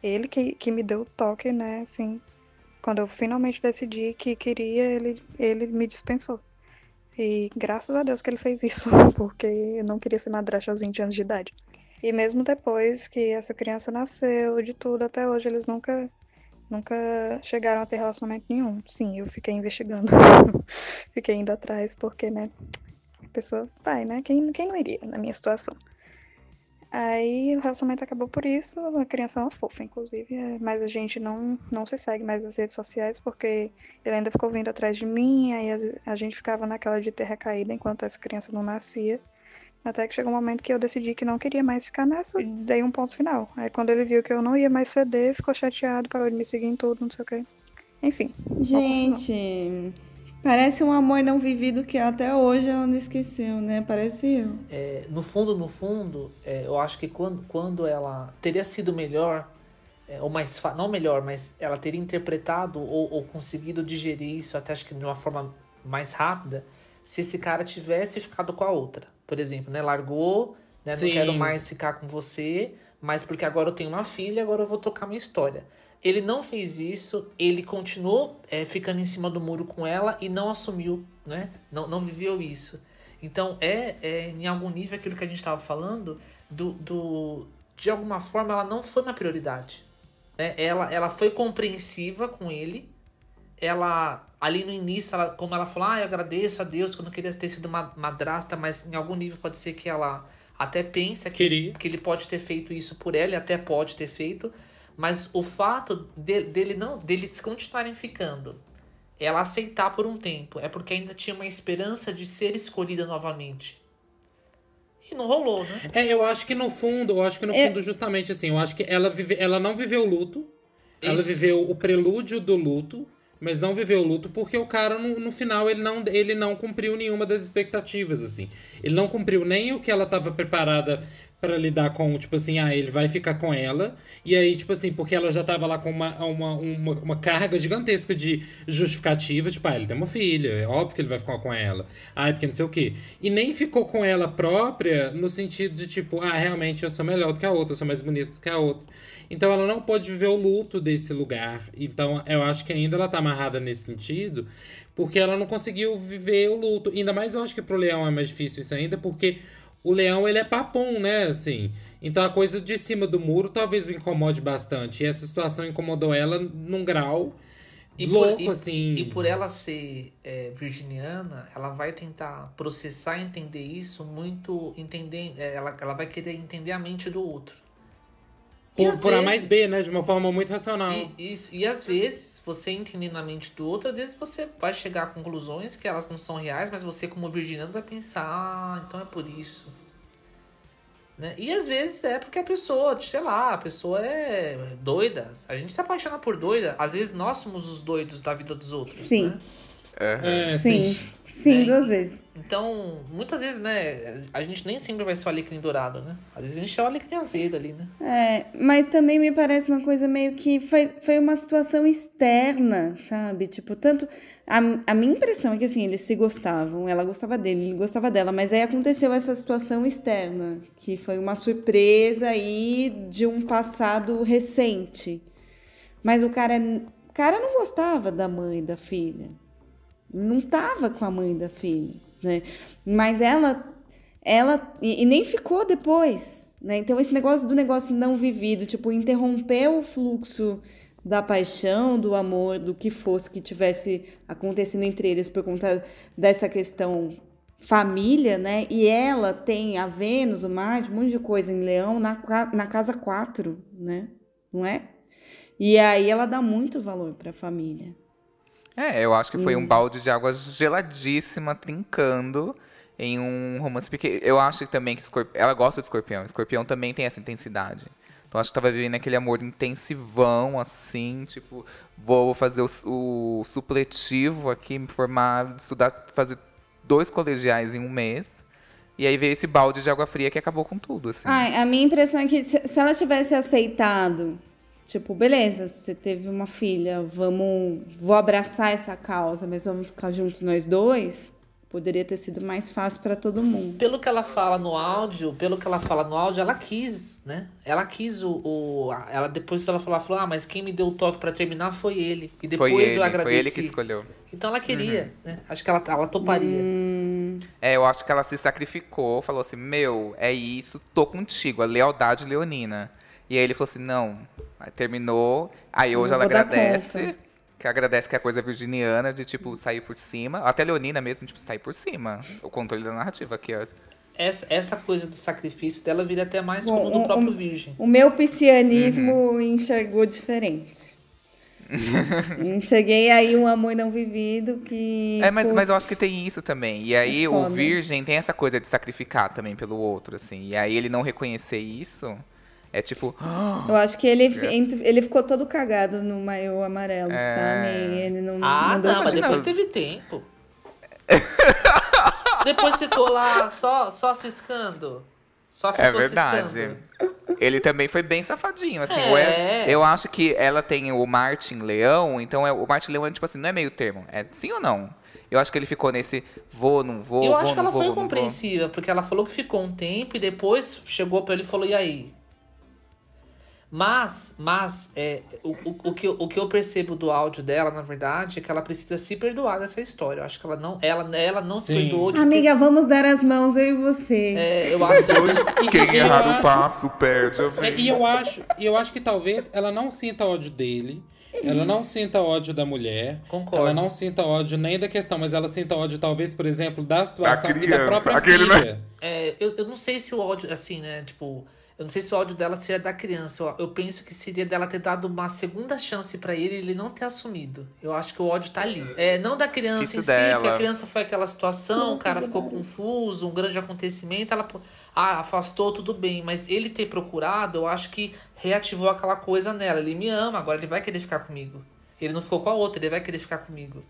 ele que, que me deu o toque, né? Assim, quando eu finalmente decidi que queria, ele, ele me dispensou. E graças a Deus que ele fez isso, <laughs> porque eu não queria ser madrasta aos 20 anos de idade. E mesmo depois que essa criança nasceu, de tudo, até hoje eles nunca nunca chegaram a ter relacionamento nenhum. Sim, eu fiquei investigando. <laughs> fiquei indo atrás, porque, né? A pessoa vai, né? Quem, quem não iria na minha situação? Aí o relacionamento acabou por isso, a criança é uma fofa, inclusive, é, mas a gente não, não se segue mais nas redes sociais porque ele ainda ficou vindo atrás de mim, aí a, a gente ficava naquela de terra caída enquanto essa criança não nascia. Até que chegou um momento que eu decidi que não queria mais ficar nessa, e dei um ponto final. Aí quando ele viu que eu não ia mais ceder, ficou chateado, parou de me seguir em tudo, não sei o quê. Enfim. Gente, parece um amor não vivido que até hoje ela não esqueceu, né? Parece eu. É, no fundo, no fundo, é, eu acho que quando, quando ela teria sido melhor, é, ou mais fácil, não melhor, mas ela teria interpretado ou, ou conseguido digerir isso até acho que de uma forma mais rápida, se esse cara tivesse ficado com a outra por exemplo, né? Largou, né? Não quero mais ficar com você, mas porque agora eu tenho uma filha, agora eu vou tocar minha história. Ele não fez isso, ele continuou é, ficando em cima do muro com ela e não assumiu, né? Não, não viveu isso. Então, é, é em algum nível aquilo que a gente estava falando, do, do, de alguma forma ela não foi uma prioridade. Né? Ela, ela foi compreensiva com ele, ela ali no início, ela, como ela falou, ah, eu agradeço a Deus que eu não queria ter sido uma madrasta, mas em algum nível pode ser que ela até pensa que, que ele pode ter feito isso por ela, e até pode ter feito, mas o fato de, dele não deles continuarem ficando, ela aceitar por um tempo, é porque ainda tinha uma esperança de ser escolhida novamente. E não rolou, né? É, eu acho que no fundo, eu acho que no é... fundo, justamente assim, eu acho que ela, vive, ela não viveu o luto, ela Isso. viveu o prelúdio do luto, mas não viveu o luto porque o cara no, no final ele não, ele não cumpriu nenhuma das expectativas assim. Ele não cumpriu nem o que ela estava preparada para lidar com, tipo assim, ah, ele vai ficar com ela. E aí, tipo assim, porque ela já tava lá com uma, uma, uma, uma carga gigantesca de justificativa, tipo, ah, ele tem uma filha, é óbvio que ele vai ficar com ela. Ah, porque não sei o quê. E nem ficou com ela própria no sentido de, tipo, ah, realmente eu sou melhor do que a outra, eu sou mais bonito do que a outra. Então ela não pode viver o luto desse lugar. Então eu acho que ainda ela tá amarrada nesse sentido, porque ela não conseguiu viver o luto. Ainda mais eu acho que pro leão é mais difícil isso ainda, porque o leão ele é papum, né, assim. Então a coisa de cima do muro talvez o incomode bastante. E essa situação incomodou ela num grau e louco, por, e, assim. E por ela ser é, virginiana, ela vai tentar processar e entender isso muito, entender, é, ela, ela vai querer entender a mente do outro. Por, por vezes, A mais B, né? De uma forma muito racional. E, isso, e às vezes, você entendendo a mente do outro, às vezes você vai chegar a conclusões que elas não são reais, mas você, como virginiano, vai pensar, ah, então é por isso. Né? E às vezes é porque a pessoa, sei lá, a pessoa é doida. A gente se apaixona por doida. Às vezes nós somos os doidos da vida dos outros. Sim. Né? É, sim. sim. Sim, duas vezes. Então, muitas vezes, né, a gente nem sempre vai ser o alecrim dourado, né? Às vezes a gente é o alecrim azedo ali, né? É, mas também me parece uma coisa meio que foi, foi uma situação externa, sabe? Tipo, tanto... A, a minha impressão é que, assim, eles se gostavam, ela gostava dele, ele gostava dela, mas aí aconteceu essa situação externa, que foi uma surpresa aí de um passado recente. Mas o cara, o cara não gostava da mãe da filha não estava com a mãe da filha, né? Mas ela, ela e, e, nem ficou depois, né? Então esse negócio do negócio não vivido, tipo interromper o fluxo da paixão, do amor, do que fosse que tivesse acontecendo entre eles por conta dessa questão família, né? E ela tem a Vênus, o Marte, um monte de coisa em Leão na, na casa 4, né? Não é? E aí ela dá muito valor para a família. É, eu acho que foi um balde de água geladíssima trincando em um romance porque eu acho também que Escorp... ela gosta de escorpião. Escorpião também tem essa intensidade. Então acho que tava vivendo aquele amor intensivão, assim, tipo, vou fazer o, o supletivo aqui, me formar, estudar, fazer dois colegiais em um mês. E aí veio esse balde de água fria que acabou com tudo, assim. Ai, a minha impressão é que se ela tivesse aceitado Tipo, beleza, você teve uma filha, vamos, vou abraçar essa causa, mas vamos ficar juntos nós dois. Poderia ter sido mais fácil para todo mundo. Pelo que ela fala no áudio, pelo que ela fala no áudio, ela quis, né? Ela quis o. o ela Depois ela falou, ela falou: Ah, mas quem me deu o toque para terminar foi ele. E depois foi ele, eu agradeci. Foi ele que escolheu. Então ela queria, né? Acho que ela, ela toparia. Hum, É, eu acho que ela se sacrificou, falou assim: Meu, é isso, tô contigo, a lealdade leonina. E aí ele falou assim: Não. Aí terminou. Aí hoje ela agradece. Que agradece que é coisa virginiana, de tipo, sair por cima. Até Leonina mesmo, tipo, sair por cima. O controle da narrativa aqui, ó. Essa, essa coisa do sacrifício dela vira até mais Bom, como do próprio um- Virgem. o meu piscianismo Uhum. enxergou diferente. <laughs> Enxerguei aí um amor não vivido que. É, mas, mas eu acho que tem isso também. E aí É o virgem tem essa coisa de sacrificar também pelo outro, assim. E aí ele não reconhecer isso, é tipo. <gasps> Eu acho que ele, ele ficou todo cagado no maiô amarelo, É. sabe? Ele não. Ah, deu não, mas imagina. depois teve tempo. <laughs> depois ficou lá só, só ciscando. Só ficou É verdade. ciscando. Ele também foi bem safadinho, assim. É. É- eu acho que ela tem o Martin Leão, então é, o Martin Leão é tipo assim, não é meio termo. É sim ou não? Eu acho que ele ficou nesse vou, não vou, Eu vou, acho que não ela vou, foi não compreensiva, porque ela falou que ficou um tempo e depois chegou pra ele e falou, e aí? Mas, mas, é, o, o, o, que, eu- o que eu percebo do áudio dela, na verdade, é que ela precisa se perdoar dessa história. Eu acho que ela não, ela, ela não se Sim. perdoou de Amiga, vamos dar as mãos, eu e você. ter, é, eu acho que <laughs> Quem eu errar acho- o passo perde a É, vez. e eu acho, e eu acho que talvez ela não sinta ódio dele. Ela não sinta ódio da mulher. Concordo. Ela não sinta ódio nem da questão, mas ela sinta ódio, talvez, por exemplo, da situação e da criança, própria aquele, né? filha. É, eu, eu não sei se o áudio, assim, né? Tipo, eu não sei se o áudio dela seria da criança. Eu, penso que seria dela ter dado uma segunda chance pra ele e ele não ter assumido. Eu acho que o ódio tá ali. É, não da criança Isso em si, dela. porque a criança foi aquela situação, o cara ficou confuso, um grande acontecimento, ela ah, afastou, tudo bem. Mas ele ter procurado, eu acho que reativou aquela coisa nela. Ele me ama, agora ele vai querer ficar comigo. Ele não ficou com a outra, ele vai querer ficar comigo.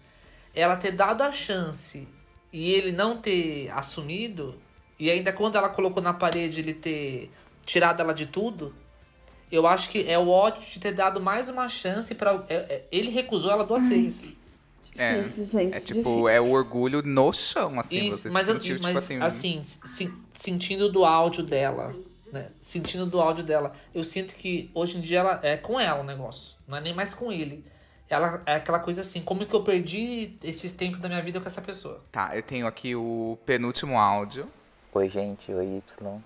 Ela ter dado a chance e ele não ter assumido, e ainda quando ela colocou na parede ele ter tirado ela de tudo, eu acho que é o ódio de ter dado mais uma chance para Ele recusou ela duas vezes. É, Difícil, gente. É tipo, difícil. é o orgulho no chão, assim. Isso, você mas, eu- sentiu, tipo mas assim, assim, se- sentindo do áudio dela, né? Sentindo do áudio dela, eu sinto que hoje em dia ela é com ela o negócio, não é nem mais com ele. Ela é aquela coisa assim, como que eu perdi esses tempos da minha vida com essa pessoa? Tá, eu tenho aqui o penúltimo áudio. Oi, gente. Oi, Y.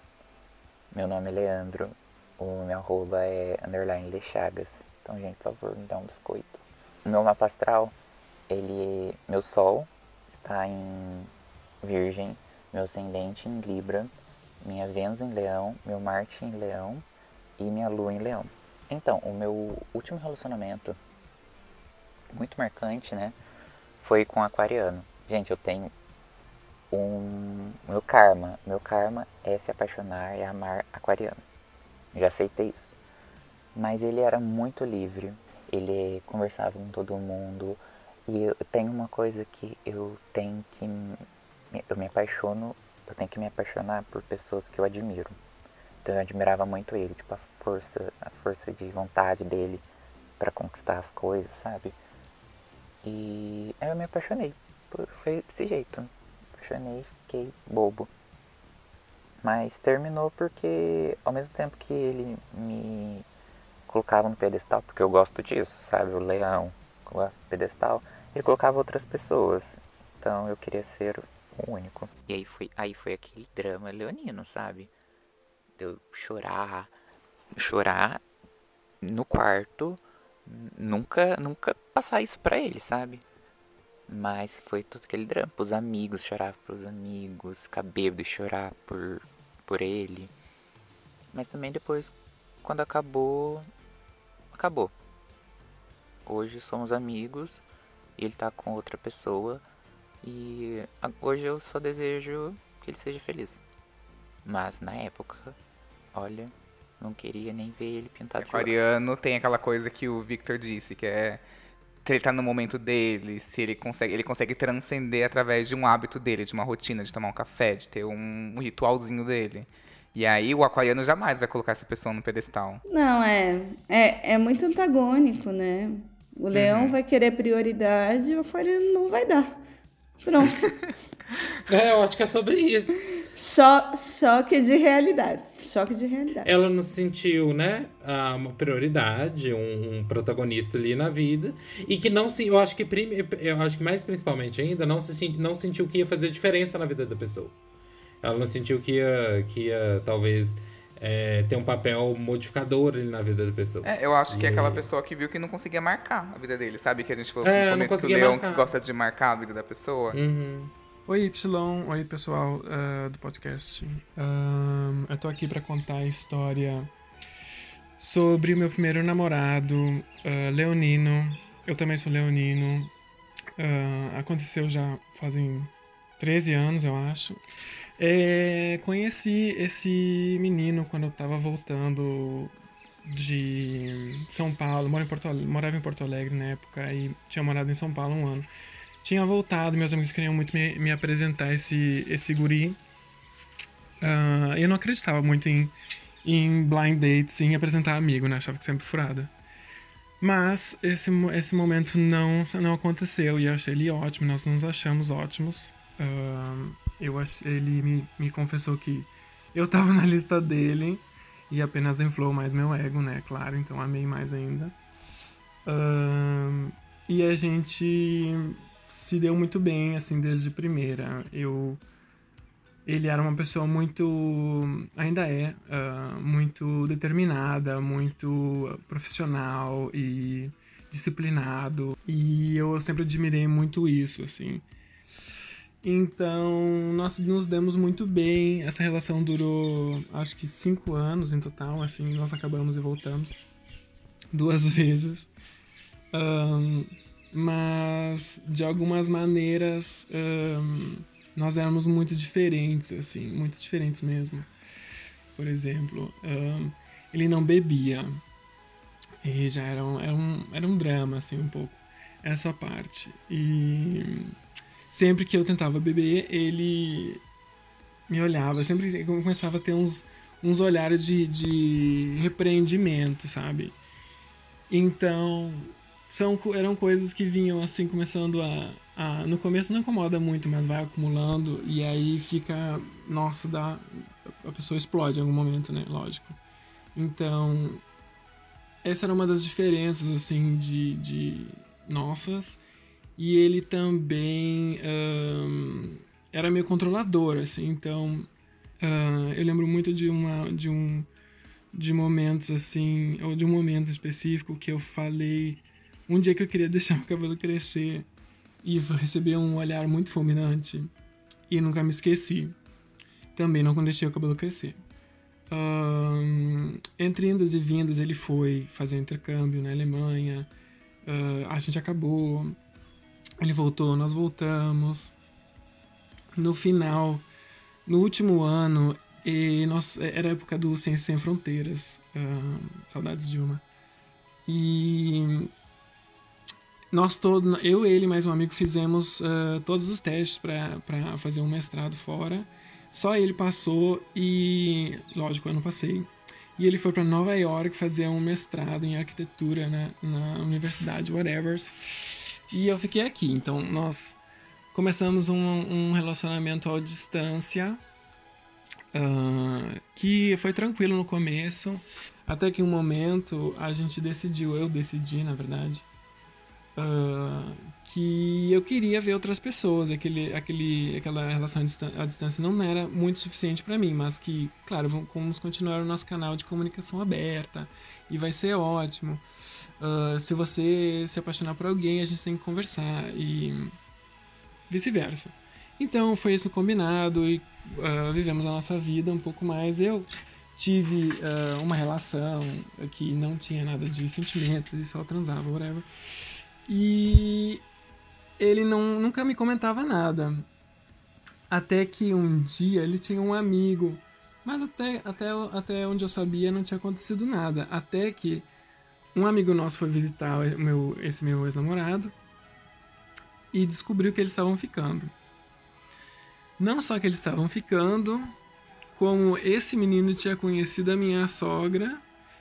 Meu nome é Leandro. O meu arroba é underline Lechagas. Então, gente, por favor, me dá um biscoito. Meu mapa astral, ele... Meu sol está em Virgem. Meu ascendente em Libra. Minha Vênus em Leão. Meu Marte em Leão. E minha Lua em Leão. Então, o meu último relacionamento, muito marcante, né? Foi com aquariano. Gente, eu tenho um meu karma, meu karma é se apaixonar e amar aquariano. Já aceitei isso. Mas ele era muito livre, ele conversava com todo mundo e eu tenho uma coisa que eu tenho que eu me apaixono, eu tenho que me apaixonar por pessoas que eu admiro. Então eu admirava muito ele, tipo a força, a força de vontade dele para conquistar as coisas, sabe? E eu me apaixonei. Foi desse jeito. Apaixonei, fiquei bobo. Mas terminou porque ao mesmo tempo que ele me colocava no pedestal, porque eu gosto disso, sabe? O leão, eu gosto pedestal, ele colocava outras pessoas. Então eu queria ser o único. E aí foi, aí foi aquele drama leonino, sabe? Eu chorar, chorar no quarto, nunca, nunca passar isso pra ele, sabe? Mas foi todo aquele drama. Os amigos, chorar pros amigos, ficar e chorar por, por ele. Mas também depois, quando acabou, acabou. Hoje somos amigos ele tá com outra pessoa. E hoje eu só desejo que ele seja feliz. Mas na época, olha, não queria nem ver ele pintado de ouro. Aquariano tem aquela coisa que o Victor disse, que é ele tá no momento dele, se ele consegue, ele consegue transcender através de um hábito dele, de uma rotina, de tomar um café, de ter um, um ritualzinho dele. E aí o aquariano jamais vai colocar essa pessoa no pedestal. Não, é, é. É muito antagônico, né? O leão Uhum. vai querer prioridade e o aquariano não vai dar. Pronto. <laughs> É, eu acho que é sobre isso. Cho choque de realidade. Choque de realidade. Ela não sentiu, né, uma prioridade, um, um, protagonista ali na vida. E que não se. Eu acho que, prime, eu acho que mais principalmente ainda, não, se, não sentiu que ia fazer diferença na vida da pessoa. Ela não sentiu que ia, que ia talvez é, ter um papel modificador ali na vida da pessoa. É, eu acho que e... é aquela pessoa que viu que não conseguia marcar a vida dele, sabe? Que a gente falou é, no começo que o Leão marcar. gosta de marcar a vida da pessoa. Uhum. Oi, Y. Oi, pessoal uh, do podcast. Um, eu tô aqui para contar a história sobre o meu primeiro namorado, uh, Leonino. Eu também sou Leonino. Uh, aconteceu já fazem 13 anos, eu acho. É, conheci esse menino quando eu tava voltando de São Paulo. Moro em Porto, morava em Porto Alegre na época e tinha morado em São Paulo um ano. Tinha voltado, meus amigos queriam muito me, me apresentar esse, esse guri. Uh, eu não acreditava muito em, em blind dates, em apresentar amigo, né? Achava que sempre furada. Mas esse, esse momento não, não aconteceu e eu achei ele ótimo, nós nos achamos ótimos. Uh, eu, ele me, me confessou que eu tava <laughs> na lista dele e apenas inflou mais meu ego, né? Claro, então amei mais ainda. E a gente se deu muito bem, assim, desde primeira. Eu... Ele era uma pessoa muito... Ainda é. Uh, muito determinada, muito profissional e disciplinado. E eu sempre admirei muito isso, assim. Então, nós nos demos muito bem. Essa relação durou, acho que cinco anos em total. Assim, nós acabamos e voltamos duas <laughs> vezes. Um, mas, de algumas maneiras, um, nós éramos muito diferentes, assim, muito diferentes mesmo. Por exemplo, um, ele não bebia. E já era um, era, um, era um drama, assim, um pouco, essa parte. E sempre que eu tentava beber, ele me olhava, sempre começava a ter uns, uns olhares de, de repreendimento, sabe? Então, são, eram coisas que vinham assim, começando a, a. No começo não incomoda muito, mas vai acumulando e aí fica. Nossa, dá. A pessoa explode em algum momento, né? Lógico. Então, essa era uma das diferenças, assim, de, de nossas. E ele também um, era meio controlador, assim, então uh, eu lembro muito de uma de um de momentos assim, ou de um momento específico que eu falei um dia que eu queria <laughs> deixar o cabelo crescer e receber um olhar muito fulminante e nunca me esqueci. Também não deixei o cabelo crescer. Um, entre indas e vindas ele foi fazer intercâmbio na Alemanha. Uh, a gente acabou ele voltou, nós voltamos. No final, no último ano, e nós, era a época do Ciência Sem Fronteiras. Uh, saudades de uma. E nós todos, eu, ele mais um amigo, fizemos uh, todos os testes para fazer um mestrado fora. Só ele passou e, lógico, eu não passei. E ele foi para Nova York fazer um mestrado em arquitetura na, na universidade, whatever. E eu fiquei aqui. Então nós começamos um, um relacionamento à distância uh, que foi tranquilo no começo. Até que um momento a gente decidiu, eu decidi na verdade, uh, que eu queria ver outras pessoas. Aquele, aquele, aquela relação à distância não era muito suficiente para mim, mas que, claro, vamos continuar o nosso canal de comunicação aberta e vai ser ótimo. Uh, se você se apaixonar por alguém, a gente tem que conversar e vice-versa. Então foi isso combinado e uh, vivemos a nossa vida um pouco mais. Eu tive uh, uma relação que não tinha nada de sentimentos e só transava, whatever. E ele não, nunca me comentava nada. Até que um dia ele tinha um amigo, mas até, até, até onde eu sabia não tinha acontecido nada. Até que um amigo nosso foi visitar meu, esse meu ex-namorado e descobriu que eles estavam ficando. Não só que eles estavam ficando, como esse menino tinha conhecido a minha sogra,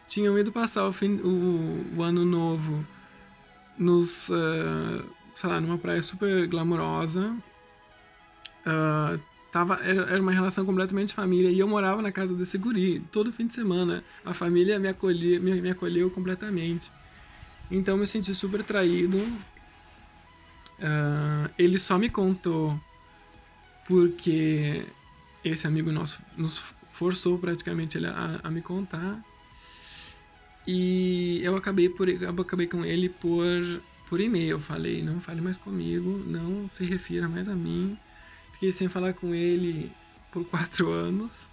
tinham ido passar o, fim, o, o ano novo nos, uh, sei lá, numa praia super glamourosa. uh, tava, era, uma relação completamente de família. E eu morava na casa desse guri todo fim de semana. A família me, me, me acolheu completamente. Então me senti super traído. Uh, ele só me contou porque esse amigo nosso nos forçou praticamente ele a, a me contar. E eu acabei, por, eu acabei com ele por, por e-mail. Falei, não fale mais comigo, não se refira mais a mim. Fiquei sem falar com ele por quatro anos.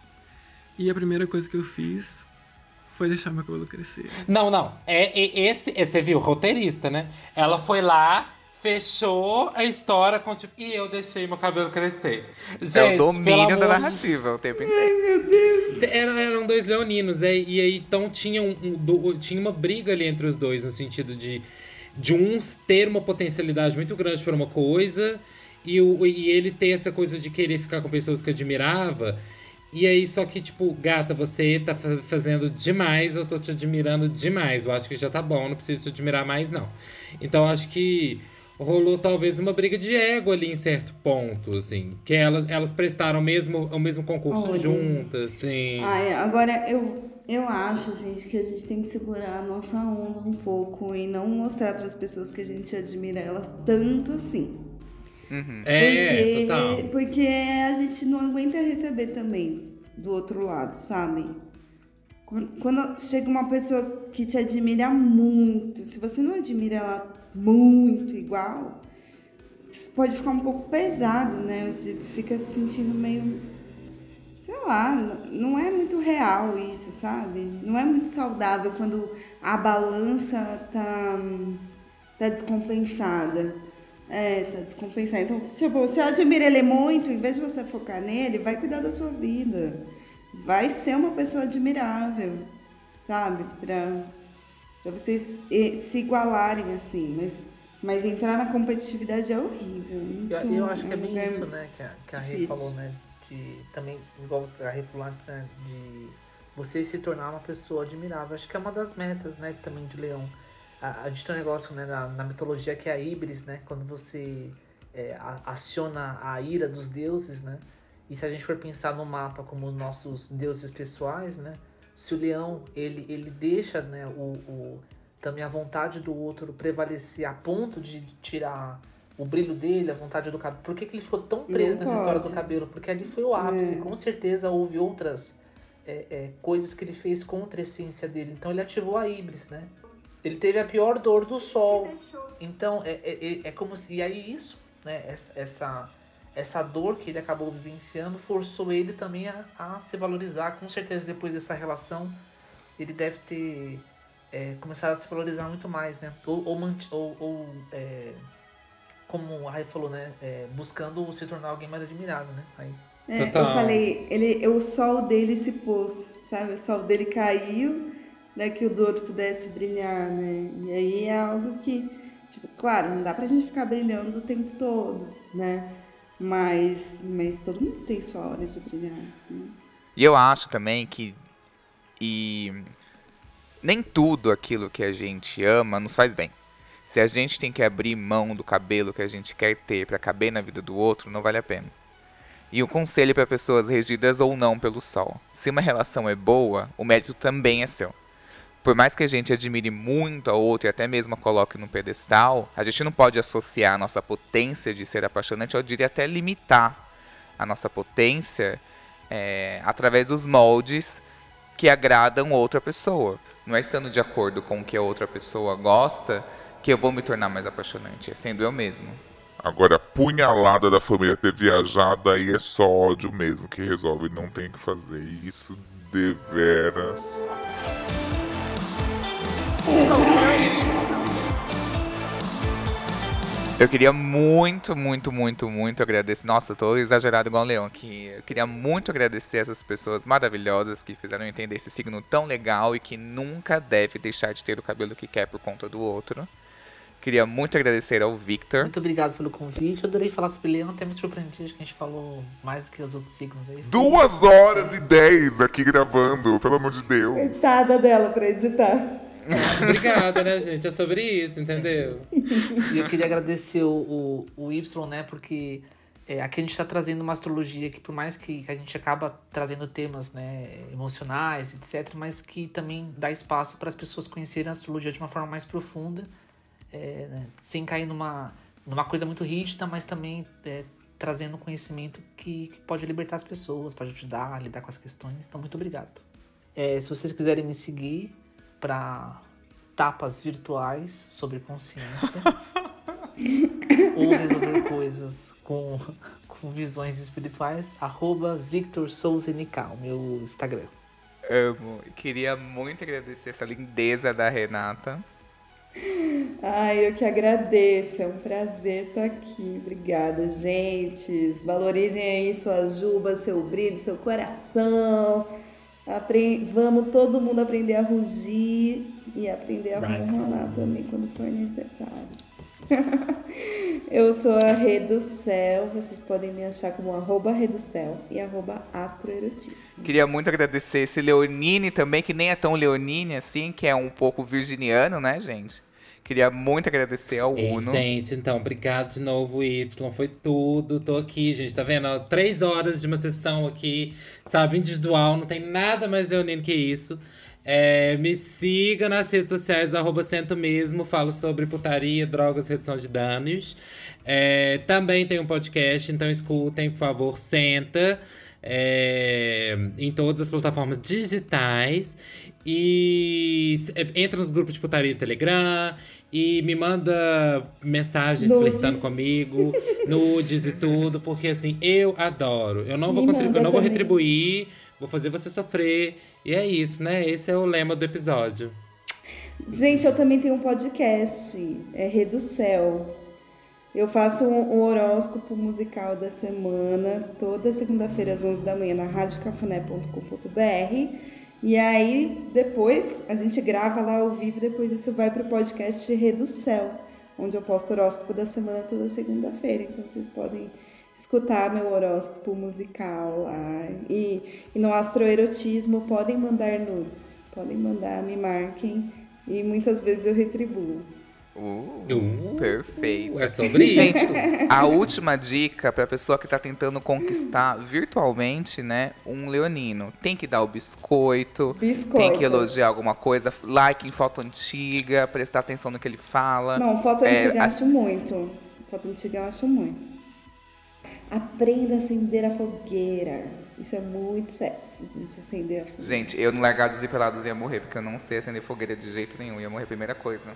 E a primeira coisa que eu fiz foi deixar meu cabelo crescer. Não, não. É, é esse, esse, você viu, roteirista, né? Ela foi lá fechou a história com tipo, e eu deixei meu cabelo crescer. Gente, é o domínio da narrativa de... o tempo inteiro. Ai, meu Deus. Eram, eram dois leoninos, é, e aí então tinha, um, um, tinha uma briga ali entre os dois, no sentido de, de uns ter uma potencialidade muito grande para uma coisa, e, o, e ele ter essa coisa de querer ficar com pessoas que admirava. E aí, só que, tipo, gata, você tá fazendo demais, eu tô te admirando demais. Eu acho que já tá bom, não preciso te admirar mais, não. Então, acho que rolou talvez uma briga de ego ali em certo ponto, assim. Que elas, elas prestaram mesmo, o mesmo concurso Olha. juntas, sim. Ai, agora eu, eu acho, gente, que a gente tem que segurar a nossa onda um pouco e não mostrar para as pessoas que a gente admira elas tanto assim. Uhum. É, porque, total. porque a gente não aguenta receber também do outro lado, sabe? Quando chega uma pessoa que te admira muito, se você não admira ela muito igual, pode ficar um pouco pesado, né? Você fica se sentindo meio. Sei lá, não é muito real isso, sabe? Não é muito saudável quando a balança tá, tá descompensada. É, tá descompensada. Então, tipo, você admira ele muito, em vez de você focar nele, vai cuidar da sua vida vai ser uma pessoa admirável, sabe? Pra, pra vocês se igualarem assim, mas, mas entrar na competitividade é horrível. Muito, eu, eu acho que é bem isso, né? Que a, que a Rê falou, né? De, também, igual a Rê falou, né? de você se tornar uma pessoa admirável. Acho que é uma das metas, né? Também de Leão. A, a gente tem um negócio né, na, na mitologia que é a Ibris, né? Quando você é, aciona a ira dos deuses, né? E se a gente for pensar no mapa como nossos deuses pessoais, né? Se o leão ele, ele deixa né, o, o, também a vontade do outro prevalecer a ponto de tirar o brilho dele, a vontade do cabelo. Por que, que ele ficou tão preso nessa história do cabelo? Porque ali foi o ápice. É. Com certeza houve outras é, é, coisas que ele fez contra a essência dele. Então ele ativou a Ibris, né? Ele teve a pior dor do sol. Então é, é, é, é como se. E aí isso, né? Essa, essa essa dor que ele acabou vivenciando forçou ele também a, a se valorizar. Com certeza, depois dessa relação, ele deve ter é, começado a se valorizar muito mais, né? Ou, ou, ou, ou é, como a Rai falou, né? É, buscando se tornar alguém mais admirável, né? Aí. É, eu falei, ele, o sol dele se pôs, sabe? O sol dele caiu, né? Que o do outro pudesse brilhar, né? E aí é algo que, tipo, claro, não dá pra gente ficar brilhando o tempo todo, né? Mas, mas todo mundo tem sua hora de brilhar. Né? E eu acho também que. E nem tudo aquilo que a gente ama nos faz bem. Se a gente tem que abrir mão do cabelo que a gente quer ter para caber na vida do outro, não vale a pena. E um conselho para pessoas regidas ou não pelo sol: se uma relação é boa, o mérito também é seu por mais que a gente admire muito a outra e até mesmo a coloque no pedestal, a gente não pode associar a nossa potência de ser apaixonante, eu diria até limitar a nossa potência é, através dos moldes que agradam outra pessoa. Não é estando de acordo com o que a outra pessoa gosta que eu vou me tornar mais apaixonante, é sendo eu mesmo. Agora, punhalada da família ter viajado, aí é só ódio mesmo que resolve, não tem que fazer isso de veras. Eu queria muito, muito, muito, muito agradecer. Nossa, eu tô exagerado igual o Leão aqui. Eu queria muito agradecer essas pessoas maravilhosas que fizeram entender esse signo tão legal e que nunca deve deixar de ter o cabelo que quer por conta do outro. Queria muito agradecer ao Victor. Muito obrigado pelo convite. Eu adorei falar sobre Leão, até me surpreendi que a gente falou mais do que os outros signos aí. Duas horas e dez aqui gravando, pelo amor de Deus. Cansada dela pra editar. <laughs> Obrigada, né, gente? É sobre isso, entendeu? E eu queria agradecer o, o, o Y, né? Porque É, aqui a gente está trazendo uma astrologia que, por mais que, que a gente acaba trazendo temas né, emocionais, etc., mas que também dá espaço para as pessoas conhecerem a astrologia de uma forma mais profunda, é, né, sem cair numa, numa coisa muito rígida, mas também é, trazendo conhecimento que, que, pode libertar as pessoas, pode ajudar a lidar com as questões. Então, muito obrigado. É, se vocês quiserem me seguir para tapas virtuais sobre consciência. <laughs> ou resolver coisas com, com visões espirituais, arroba Victor Souza Nical, meu Instagram. Amo. Queria muito agradecer essa lindeza da Renata. Ai, eu que agradeço. É um prazer estar aqui. Obrigada, gente. Valorizem aí sua juba, seu brilho, seu coração. Apre... Vamos todo mundo aprender a rugir e aprender a ronronar também quando for necessário. <laughs> eu sou a Reducel, vocês podem me achar como arroba Reducel e arroba Astroerotismo. Queria muito agradecer esse Leonine também, que nem é tão Leonine assim, que é um pouco virginiano, né, gente? Queria muito agradecer ao Ei, Uno. Gente, então, obrigado de novo, Y. Foi tudo. Tô aqui, gente. Tá vendo? Três horas de uma sessão aqui, sabe? Individual. Não tem nada mais leonino que isso. É, me siga nas redes sociais, arroba Sento Mesmo. Falo sobre putaria, drogas, redução de danos. É, também tem um podcast, então escutem, por favor, Senta. É, em todas as plataformas digitais. E entra nos grupos de putaria do Telegram e me manda mensagens Nudes. flertando comigo, <laughs> nudes e tudo, porque assim, eu adoro. Eu não, vou, Me contribu- manda eu não vou retribuir, vou fazer você sofrer. E é isso, né? Esse é o lema do episódio. Gente, eu também tenho um podcast, é Reducel. Eu faço um, um horóscopo musical da semana, toda segunda-feira às 11 da manhã na radiocafuné.com.br. E aí, depois, a gente grava lá ao vivo, depois isso vai pro podcast Reducel, onde eu posto o horóscopo da semana toda segunda-feira. Então, vocês podem escutar meu horóscopo musical lá. E, e no astroerotismo, podem mandar nudes, podem mandar, me marquem. E muitas vezes eu retribuo. Uh, Uh, perfeito. É sobre isso. Gente, a última dica pra pessoa que tá tentando conquistar virtualmente, né, um leonino. Tem que dar o biscoito, Biscoito. tem que elogiar alguma coisa, like em foto antiga, prestar atenção no que ele fala. Não, foto É, antiga eu a- acho muito. Foto antiga eu acho muito. Aprenda a acender a fogueira. Isso é muito sexy, gente, acender a fogueira. Gente, eu no Largados e Pelados ia morrer, porque eu não sei acender fogueira de jeito nenhum. Ia morrer a primeira coisa.